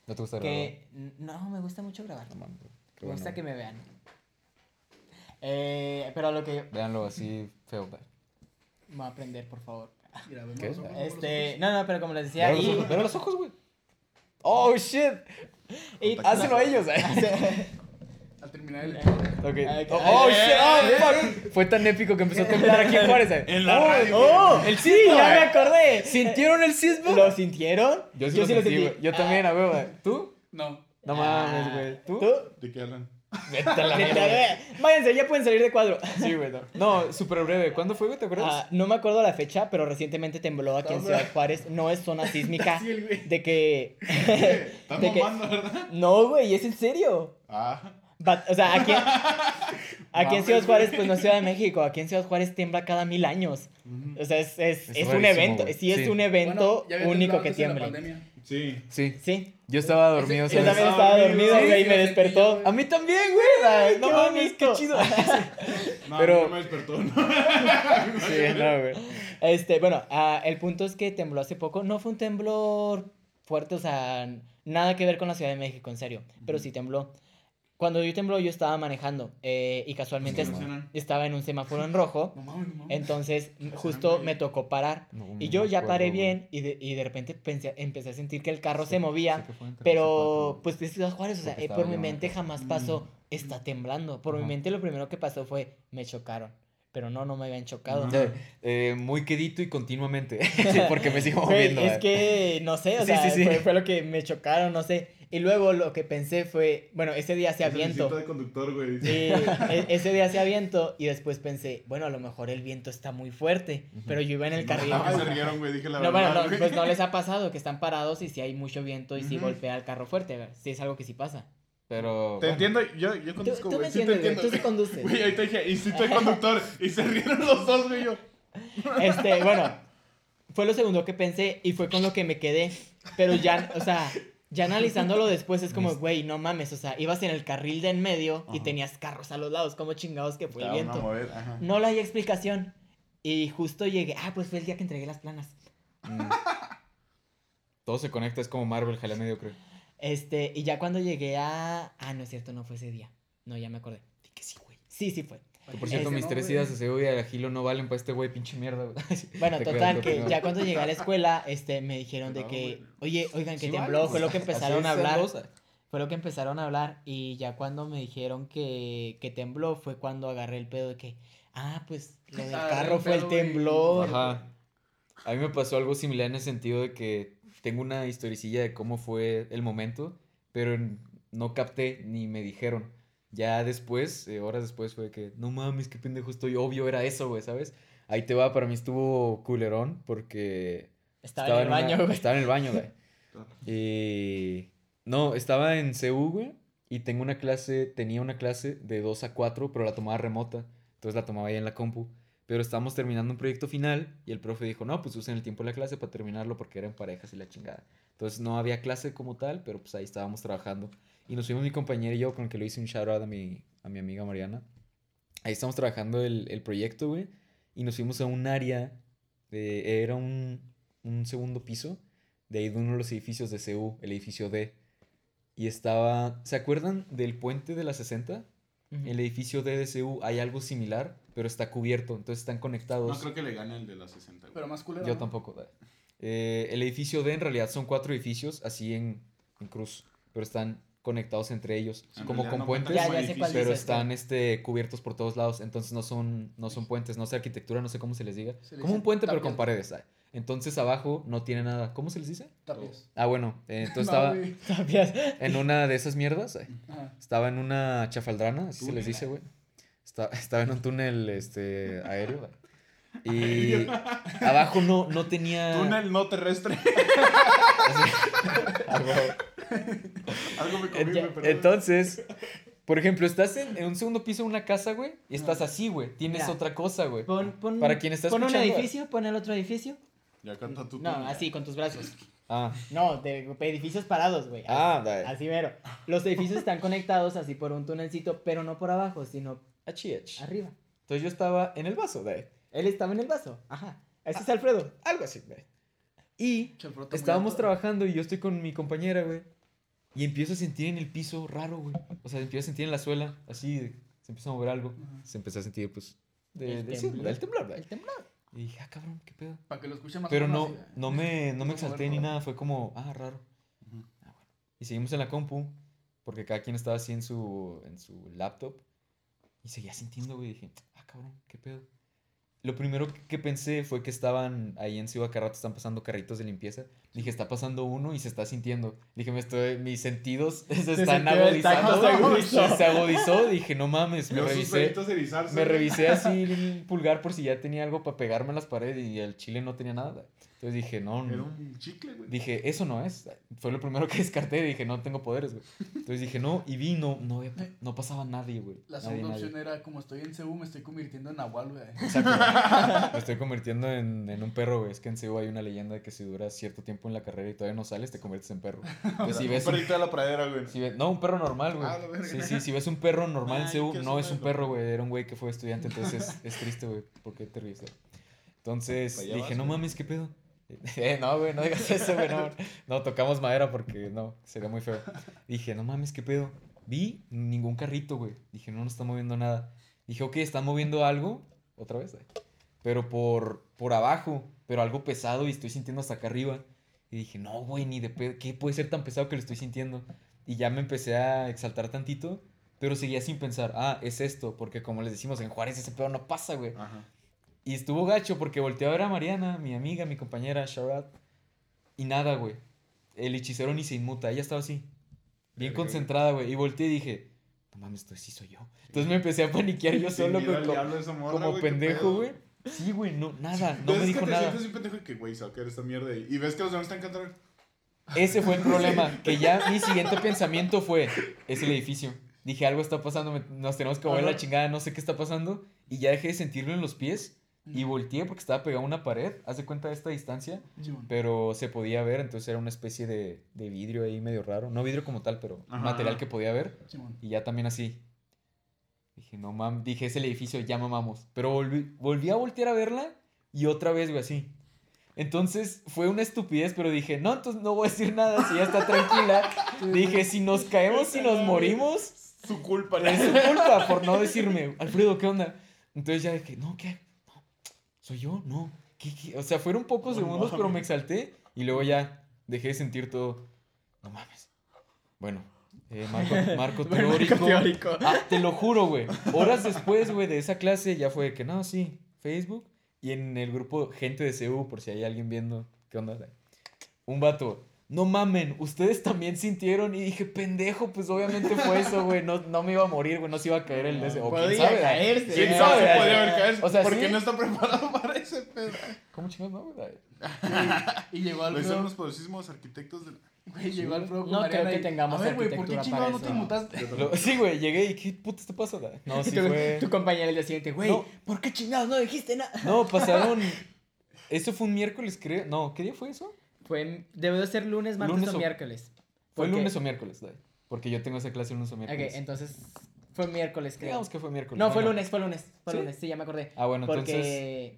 ¿No te gusta grabar? no, me gusta mucho grabar. No Me gusta que me vean. Eh, pero lo que yo Véanlo así feo, voy a aprender, por favor. ¿Qué? ojos, Este, no, no, pero como les decía, los y, los ojos, güey. Oh, shit. y- Hácelo a ellos. eh. Al terminar el Ok. Ay, Oh, oh, shit. Oh, fuck. Fue tan épico que empezó a temblar aquí en Juárez. eh. En la Oh, radio, Oh, el Sí, sismo. ya me eh. acordé. ¿Sintieron el sismo? ¿Lo sintieron? Yo sí, lo sentí, güey. Yo también, a huevo. güey. ¿Tú? No. No mames, güey. ¿Tú? ¿Tú? ¿De qué hablan? Vete a la mierda. Váyanse, ya pueden salir de cuadro. Sí, güey. No, no súper breve. ¿Cuándo fue, güey? ¿Te acuerdas? Ah, no me acuerdo la fecha, pero recientemente tembló aquí en Ciudad. Juárez. No es zona sísmica. Sí, el güey. De que. Estás mamando, ¿verdad? No, güey, es en serio. Ah. But, o sea, aquí, aquí en Ciudad Juárez, güey. pues no es Ciudad de México. Aquí en Ciudad Juárez tiembla cada mil años. O sea, es, es, Es es un evento. güey. Sí, es Sí. un evento único que antes de la tiemble. pandemia. Sí. Sí. Sí. Yo estaba dormido. Ese- Yo ¿sabes? también estaba estaba dormido, dormido, sí, güey, y me despertó. yo, A mí también, güey. Ay, no qué mames, qué chido. No, Pero- no me despertó, ¿no? Sí, no, güey. Este, bueno, ah, el punto es que tembló hace poco. No fue un temblor fuerte, o sea, nada que ver con la Ciudad de México, en serio. Pero sí tembló. Cuando yo tembló, yo estaba manejando eh, y casualmente Sí, es- estaba en un semáforo en rojo. No mames, no mames. Entonces, justo me tocó parar. No, Y no yo ya paré bien y de, y de repente pensé, empecé a sentir que el carro se Sé movía. Pero, pues, de Ciudad Juárez, o sea, eh, por mi mente ¿no? jamás Mm. pasó, está temblando. Por mi mente lo primero que pasó fue, me chocaron. Pero no, no me habían chocado. Ajá. Eh, eh, muy quedito y continuamente. sí, porque me sigo moviendo. es eh. que, no sé, o Sí, sea, sí, sí. Fue, fue lo que me chocaron, no sé. Y luego lo que pensé fue, bueno, ese día hacía viento. de conductor, güey. Sí, e- ese día hacía viento y después pensé, bueno, a lo mejor el viento está muy fuerte, Ujú. pero yo iba en el carril. No, se rieron, güey, dije la No, verdad. bueno, no, güey. pues no les ha pasado que están parados y si hay mucho viento y si Ujú. golpea el carro fuerte, güey. sí es algo que sí pasa. Pero. Te bueno. entiendo, yo, yo conduzco, tú me güey. Sí te entiendo. tú sí conduces. Güey, ahorita dije, y si estoy conductor. Y se rieron los dos, güey. Yo. Este, bueno, fue lo segundo que pensé y fue con lo que me quedé. Pero ya, o sea, ya analizándolo después es como, güey, no mames, o sea, ibas en el carril de en medio y tenías carros a los lados, como chingados que fue el viento. mover. No le hay explicación. Y justo llegué, ah, pues fue el día que entregué las planas. Mm. Todo se conecta, es como Marvel, jalea mediocre. Este, y ya cuando llegué a... Ah, no es cierto, no fue ese día. No, ya me acordé. Di que sí, güey. Sí, sí fue. Que por cierto, Ese mis no, tres idas a CEU y Gilo no valen para este güey, pinche mierda. güey. Bueno, Te total, que ya cuando llegué a la escuela, este, me dijeron de que, oye, oigan, que Sí tembló, vale, fue lo que empezaron a hablar. Fue lo que empezaron a hablar y ya cuando me dijeron que, que tembló fue cuando agarré el pedo de que, ah, pues lo del carro el fue el temblor. Ajá. A mí me pasó algo similar en el sentido de que tengo una historicilla de cómo fue el momento, pero no capté ni me dijeron. Ya después, eh, horas después, fue que, no mames, qué pendejo estoy. Obvio era eso, güey, ¿sabes? Ahí te va, para mí estuvo culerón porque Estaba, en el baño, güey. Estaba en el baño, güey. Y... No, estaba en CU, güey. Y tengo una clase, tenía una clase de 2 a 4, pero la tomaba remota. Entonces la tomaba ahí en la compu. Pero estábamos terminando un proyecto final y el profe dijo, no, pues usen el tiempo de la clase para terminarlo porque eran parejas y la chingada. Entonces no había clase como tal, pero pues ahí estábamos trabajando. Y nos fuimos mi compañero y yo, con el que le hice un shout out a mi, a mi amiga Mariana. Ahí estamos trabajando el, el proyecto, güey. Y nos fuimos a un área, de- era un, un segundo piso, de ahí de uno de los edificios de CU, el edificio D. Y estaba, ¿se acuerdan del puente de la 60? Ujú. El edificio D de CU hay algo similar, pero está cubierto, entonces están conectados. No creo que le gane el de la 60. güey. Pero más culero. Yo ¿no? tampoco. Eh, el edificio D en realidad son cuatro edificios así en, en cruz, pero están conectados entre ellos, En como con no puentes, Ya, ya pero están este, cubiertos por todos lados, entonces no son, no son puentes, no sé arquitectura, no sé cómo se les diga. Se Como un puente, pero con paredes. ah. Entonces abajo no tiene nada. ¿Cómo se les dice? Tapias. Ah, bueno, eh, entonces estaba. Tapias. en una de esas mierdas. eh. Estaba en una chafaldrana, así se les dice, güey. Esta- Estaba en un túnel este, aéreo. Y abajo no, no tenía. Túnel no terrestre. Algo- Algo me comí, perdón. Entonces, por ejemplo, estás en, en un segundo piso de una casa, güey, y estás así, güey. Tienes Mira. otra cosa, güey. Pon, pon, Para quien está pon un escuchando- edificio, pon el otro edificio. Ya canta tu No, túnel. así, con tus brazos. Ah, No, de edificios parados, güey. ah, dale. Así mero. Los edificios están conectados así por un tunelcito, pero no por abajo, sino Achi, achi. arriba. Entonces yo estaba en el vaso, güey. Él estaba en el vaso. Ajá. Ese es Alfredo. Algo así, güey. Y estábamos trabajando y yo estoy con mi compañera, güey. Y empiezo a sentir en el piso raro, güey. O sea, empiezo a sentir en la suela, así, de- se empieza a mover algo. Ajá. Se empezó a sentir, pues, de, El de- sí, temblor. del temblor, güey. El temblor. Y dije, ah, cabrón, qué pedo. Para que lo escuchen más Pero no, así, no me, no me exalté ni nada, fue como, ah, raro. Ah, bueno. Y seguimos en la compu, porque cada quien estaba así en su, en su laptop. Y seguía sintiendo, güey, dije, ah, cabrón, qué pedo. Lo primero que- pensé fue que estaban ahí en Ciudad Carrato, están pasando carritos de limpieza. Dije, está pasando uno y se está sintiendo. Dije, me estoy, mis sentidos se están agudizando. se agudizó. Se agudizó, dije, no mames, me revisé. Me revisé así el pulgar por si ya tenía algo para pegarme a las paredes y el chile no tenía nada. Entonces dije, no, Era un chicle, güey. Dije, eso no es. Fue lo primero que descarté. Dije, no tengo poderes, güey. Entonces dije, no, y vi, no, no, había- no pasaba nadie, güey. La Nadie, segunda nadie. opción era, como estoy en CU, me estoy convirtiendo en Nahual, güey. Exacto. Me estoy convirtiendo en, en un perro, güey. Es que en CEU hay una leyenda de que si duras cierto tiempo en la carrera y todavía no sales, te conviertes en perro. Entonces, si un ves un, perrito de la pradera, güey. si ves- no, un perro normal, güey. Ah, la verga. Sí, sí, si ves un perro normal en Ay, ¿qué es no es un perro? güey. Era un güey que fue estudiante, entonces es, es triste, güey. ¿Por qué te ríes? güey? Entonces dije, vas, no güey. mames, ¿qué pedo? Eh, no, güey, no digas eso, güey. No, no, tocamos madera porque no, sería muy feo. Dije, no mames, ¿qué pedo? Vi ningún carrito, güey. Dije, no, no está moviendo nada. Dije, ok, están moviendo algo, otra vez. Pero por, por abajo, pero algo pesado y estoy sintiendo hasta acá arriba. Y dije, no, güey, ni de pedo. ¿Qué puede ser tan pesado que lo estoy sintiendo? Y ya me empecé a exaltar tantito, pero seguía sin pensar, ah, es esto, porque como les decimos, en Juárez ese pedo no pasa, güey. Ajá. Y estuvo gacho porque volteé a ver a Mariana, mi amiga, mi compañera, Sharat. Y nada, güey. El hechicero ni se inmuta, ella estaba así. Bien concentrada, güey. Y volteé y dije, no mames, esto sí soy yo. Entonces me empecé a paniquear yo solo, güey, como qué pendejo, güey. Sí, güey, no, nada, no me que dijo te nada. sientes un pendejo y que, güey, esta mierda. Y ves que los demás están cantando. Ese fue el problema, que ya mi siguiente pensamiento fue, es el edificio. Dije, algo está pasando, nos tenemos que mover la chingada, no sé qué está pasando. Y ya dejé de sentirlo en los pies y volteé porque estaba pegado a una pared, hace cuenta de esta distancia. Simón. pero se podía ver, entonces era una especie de, de vidrio ahí medio raro. No vidrio como tal, pero Ajá. material que podía ver. Simón. Y ya también así. Dije, no mames, dije, es el edificio, ya mamamos. Pero volví, volví a voltear a verla y otra vez, güey, así. Entonces fue una estupidez, pero dije, no, entonces no voy a decir nada, si ya está tranquila. dije, si nos caemos, si nos morimos, Su culpa. Es su culpa por no decirme, Alfredo, ¿qué onda? Entonces ya de que, no, ¿qué? ¿Soy yo? No. ¿Qué, qué? O sea, fueron pocos segundos, pero me exalté y luego ya dejé de sentir todo. No mames. Bueno, eh, marco, marco Bueno, marco teórico. teórico. Ah, te lo juro, güey. Horas después, güey, de esa clase ya fue que, no, sí, Facebook. Y en el grupo gente de CU, por si hay alguien viendo, ¿qué onda? Un vato. No mamen, ustedes también sintieron y dije, pendejo, pues obviamente fue eso, güey. No, no me iba a morir, güey, no se iba a caer el de ese. O quién Podía sabe, caerse. ¿Quién sabe? sea, Podría haber caído. o sea, porque sí. no está preparado para ese pedo. ¿Cómo chingados no, güey? Y llegó Lo hicieron Alfredo. los poderosísimos arquitectos. Güey, llegó Alfredo con No creo que tengamos A ver, güey, ¿por qué chingado no te mutaste? Sí, güey, llegué y ¿qué putas te pasa? güey? No, sí tu, fue... tu compañera el día siguiente, güey, No. ¿por qué chingados no dijiste nada? No, pasaron... Eso fue un miércoles, creo. No, ¿qué día fue eso? Fue, debe de ser lunes, martes Lunes o o- miércoles. Fue Porque- lunes o miércoles, güey. Porque yo tengo esa clase lunes o Ok, miércoles. entonces fue miércoles, creo. Digamos que fue miércoles. No, fue lunes, fue lunes, fue ¿Sí? lunes, sí, ya me acordé. Ah, bueno, porque, entonces...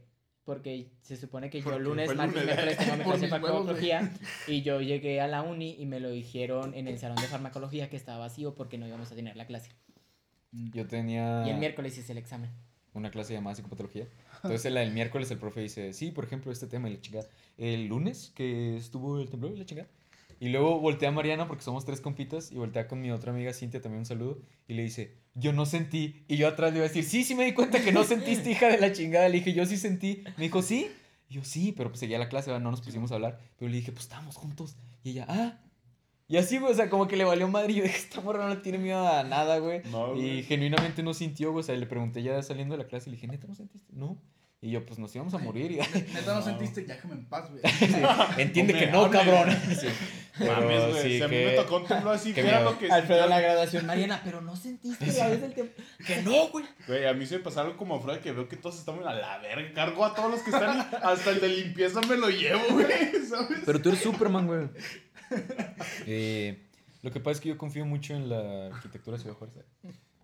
porque se supone que yo lunes, martes, miércoles tengo mi clase de farmacología y yo llegué a la uni y me lo dijeron en el salón de farmacología que estaba vacío porque no íbamos a tener la clase. Yo tenía Y el miércoles hice el examen. una clase llamada psicopatología. Entonces, del miércoles, el profe dice, sí, por ejemplo, este tema y la chingada. El lunes, que estuvo el temblor y la chingada. Y luego voltea a Mariana, porque somos tres compitas, y voltea con mi otra amiga Cintia, también un saludo, y le dice, yo no sentí. Y yo atrás le iba a decir, sí, sí me di cuenta que no sentiste, hija de la chingada. Le dije, yo sí sentí. Me dijo, sí. Y yo, sí, pero pues seguía la clase, no nos pusimos a hablar. Pero le dije, pues estábamos juntos. Y ella, ah. Y así, güey, o sea, como que le valió madre. Y yo dije, esta morra no tiene miedo a nada, güey. No, Y güey. genuinamente no sintió, güey. O sea, le pregunté ya saliendo de la clase y le dije, ¿neta no sentiste? No. Y yo, pues nos íbamos a morir. Y, Neta, no No. sentiste, ya déjame en paz, güey. Sí, Entiende Hombre, que no, hable. cabrón. Sí. Pero Mames, güey. sí si a mí que- me tocó un temblor así, que era lo que... Alfredo en la graduación, Mariana, pero no sentiste la vez del tiempo. Que no, güey. Güey, a mí se me pasaron como a Fred que veo que todos están a la verga. Cargo a todos los que están, hasta el de limpieza me lo llevo, güey, ¿sabes? Pero tú eres Superman, güey. Eh, lo que pasa es que yo confío mucho en la arquitectura de Ciudad Juárez.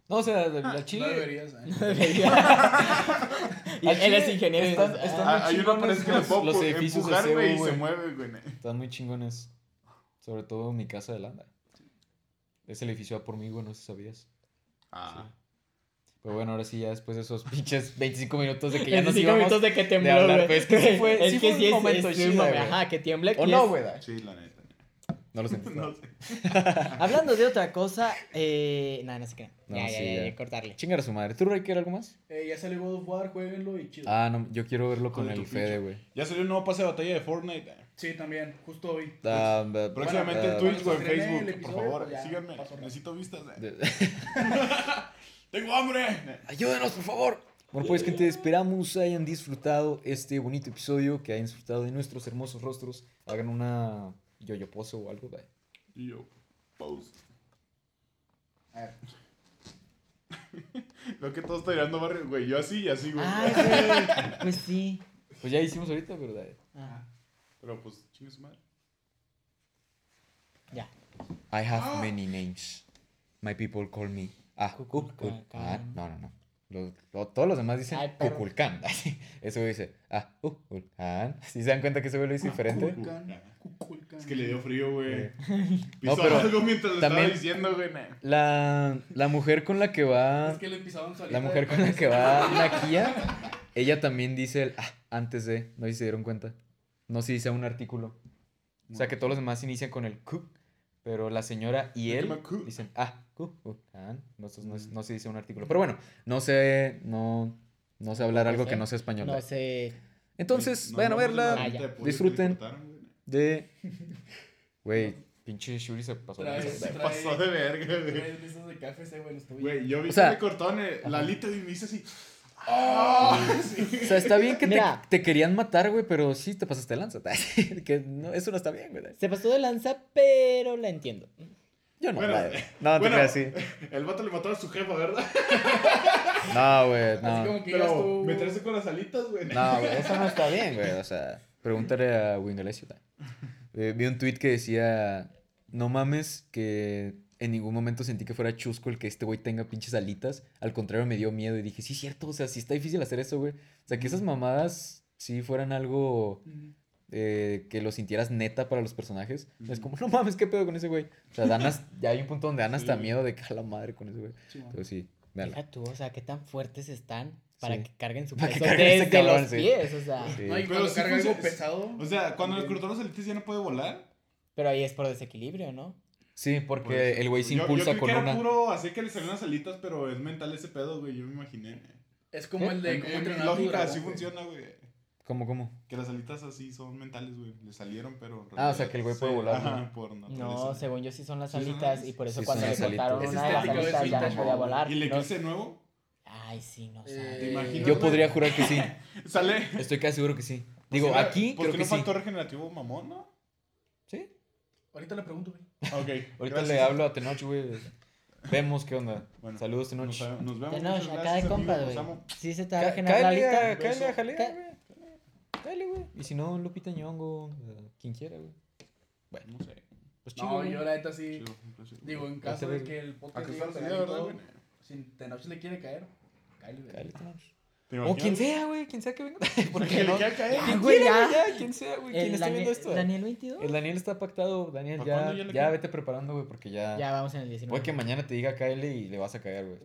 No, o sea, de- la Chile. No deberías, ¿eh? Y Al él es ingeniero. están- están- ah, Ah, una chingones que los- los edificios de güey, y se mueve, güey. Están muy chingones. Sobre todo mi casa de Landa. Ese edificio va por mí, güey, no sé si sabías. Ah. Pero bueno, ahora sí, ya después de esos pinches 25 minutos de que ya nos 25 íbamos. minutos de que tembló, hablar, güey. pero es que sí fue- Es sí que fue un sí es- momento es chido. Ajá, que tiemble. ¿O no, güey? Sí, la neta. No lo sentiste. No sé. Hablando de otra cosa, eh... Nada, no se crean. No, ya, sí, ya, ya, ya. cortarle. Chingar a su madre. ¿Tú, Ray, quieres algo más? Eh, ya salió God of War, jueguenlo y chido. Ah, no, yo quiero verlo con de el Fede, güey. Ya salió un nuevo pase de batalla de Fortnite. Sí, también, justo hoy. Ba- Próximamente en Twitch o en estrene el Facebook. Por episodio, favor, pues ya, síganme. pasó. Necesito vistas. eh. ¡Tengo hambre! Ayúdenos, por favor. Bueno, pues, gente, esperamos hayan disfrutado este bonito episodio, que hayan disfrutado de nuestros hermosos rostros. Hagan una yoyoposo o algo, güey. Y yo. A ver. Veo que todo está tirando barrio, güey. Yo así y así, güey. Ay, güey. Pues sí. Pues ya hicimos ahorita, ¿verdad? Ah, Pero pues, chingue su madre. ya. I have many names. My people call me. Ah. Kukulkan. No, no, no. Los- lo- todos los demás dicen. Kukulkan. Ese güey dice, ah, Kukulkan. ¿Sí se dan cuenta que ese güey lo dice diferente? Kukulkan. Es que le dio frío, güey. No, Pisó pero algo mientras lo también- estaba diciendo, güey. La, la mujer con la que va. Es que le pisaban La mujer con la que va Nakia, ella también dice el ah, antes de. No sé si se dieron cuenta. No se dice un artículo. O sea que todos los demás inician con el ku, pero la señora y él dicen ah. No, no, no se dice un artículo. Pero bueno, no sé, no, no sé hablar algo que no sea español. No sé. Entonces, No vayan a verla. Ah, Disfruten. De. Güey, pinche Shuri se pasó. de lanza. Se pasó de verga, güey. De KFC, güey, yo vi O sea- que cortaron el- la alita y me hice así. Sí. O sea, está bien que te, querían matar, güey, pero sí te pasaste de lanza. que no, eso no está bien, güey. Se pasó de lanza, pero la entiendo. Yo no, Bueno, la- no, te bueno, creas así. El vato le mató a su jefa, ¿verdad? No, güey, Así no. como que Pero tú- meterse con las alitas, güey. No, güey, eso no está bien, güey. O sea, pregúntale a Wingalesio. Eh, vi un tweet que decía, no mames que en ningún momento sentí que fuera chusco el que este güey tenga pinches alitas. Al contrario, me dio miedo y dije, sí, es cierto, o sea, sí está difícil hacer eso, güey. O sea, que esas mamadas sí fueran algo eh, que lo sintieras neta para los personajes. Es como, no mames, ¿qué pedo con ese güey? O sea, dan as- ya hay un punto donde dan hasta Sí. miedo de que a la madre con ese güey. Sí. Entonces sí, véanla. Deja tú, o sea, qué tan fuertes están para Sí. que carguen su Para que peso carguen desde cabrón, los sí. pies, o sea. Sí. No, y Pero cuando sí carga algo pesado. O sea, cuando le también. cortó los elites ya no puede volar. Pero ahí es por desequilibrio, ¿no? Sí, porque Por eso. el güey se Yo- impulsa yo creí con que una. Era puro así que le salían las alitas, pero es mental ese pedo, güey. Yo me imaginé. Es como ¿Eh? el de En, cómo en lógica así güey. funciona, güey. ¿Cómo, cómo? Que las alitas así son mentales, güey. Le salieron, pero. en Ah, o sea, que el güey puede volar, Ajá, ¿no? por. No, según yo sí son las Sí son alitas las- y por eso sí cuando le cortaron una de las alitas ya no podía ¿no? volar. ¿Y el No- eclipse nuevo? Ay, sí, no Eh, sé. ¿Te imaginas? Yo podría jurar que sí. Sale. Estoy casi seguro que sí. Digo, Pues, aquí pues creo que sí. factor regenerativo mamón, ¿no? Ahorita le pregunto, güey. Ok. Ahorita gracias. le hablo a Tenoch, güey. Vemos qué onda. Bueno, Saludos, Tenoch. Nos, nos vemos. Tenoch, acá de compas, güey. Sí se te va a generar la Cáele a, alita. cáele a. Jalea, güey. Cáele, güey. Y si no, Lupita Ñongo, eh, quien quiera, güey. No sé. Pues chido, No, yo la neta sí. Chido. Digo, en caso de que el podcast que llegue a fuera pegar así, y ¿verdad, todo, güey? si Tenoch le quiere caer, cáele, güey. Cáele, Tenoch. ¿Te O quien sea, güey. Quien sea que venga. ¿Por Que qué le no? quiera caer. Ah, Quien güey, quiera, ya. ya. Quien sea, güey. Quien esté viendo Daniel, esto. Daniel 22. El Daniel está pactado. Daniel, ¿Para ya, ya ya vete preparando, güey, porque ya... Ya vamos en el 19. Puede que mañana te diga cáele y le vas a cagar, güey.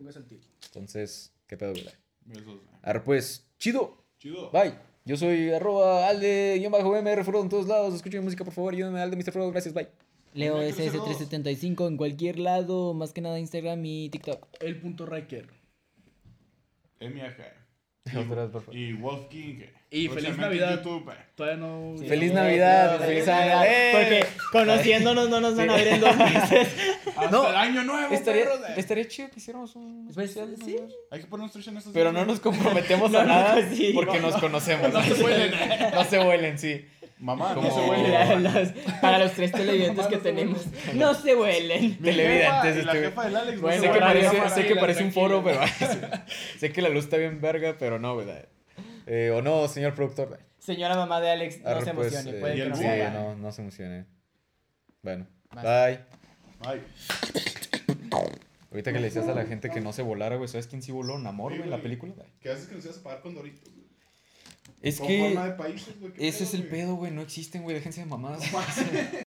Entonces, ¿qué pedo, güey? Besos, güey. Ahora pues, chido. Chido. Bye. Yo soy arroba alde, guion bajo MR, Frodo en todos lados. Escuchen mi música, por favor. Ayúdenme, alde, Mr. Frodo. Gracias, bye. Leo Mira, creo que SS375 en cualquier lado, más que nada Instagram y TikTok. El punto Riker. MAG. Otra vez, por favor. Y Wolf King. Y feliz Navidad. YouTube. eh. Todavía no. Sí. Feliz Eh, Navidad, no, feliz eh, Navidad. ¡Eh! Porque conociéndonos no nos van a ver en dos meses. Hasta No, el año nuevo, Estaría, eh. estaría chido que hiciéramos un Pues, especial, ¿no? sí. Hay que ponernos trucha en estos Pero días, no nos comprometemos No, a nada sí. porque No, nos conocemos. No se huelen. No se huelen, sí. Mamá, no se Y huele. la- los- para los tres televidentes que tenemos, no se huelen. Televidentes, jefa la este, jefa del Alex. Bueno, sé que parece, sé que parece un foro, pero sé que la luz está bien verga, pero no, ¿verdad? Eh, o no, señor productor. Señora mamá de Alex, no Arre, se pues, emocione, eh, puede y que el no sí, se haga. no, no se emocione. Bueno, Vas. bye. Ay. Ahorita que le decías a la gente que no se volara, güey, ¿sabes quién sí voló? Namor, güey, en la güey. película. ¿Qué haces que nos ibas a pagar con Doritos? Es que forma de países, güey. ¿qué ese pedo, es el güey? pedo, güey, no existen, güey, déjense de mamadas.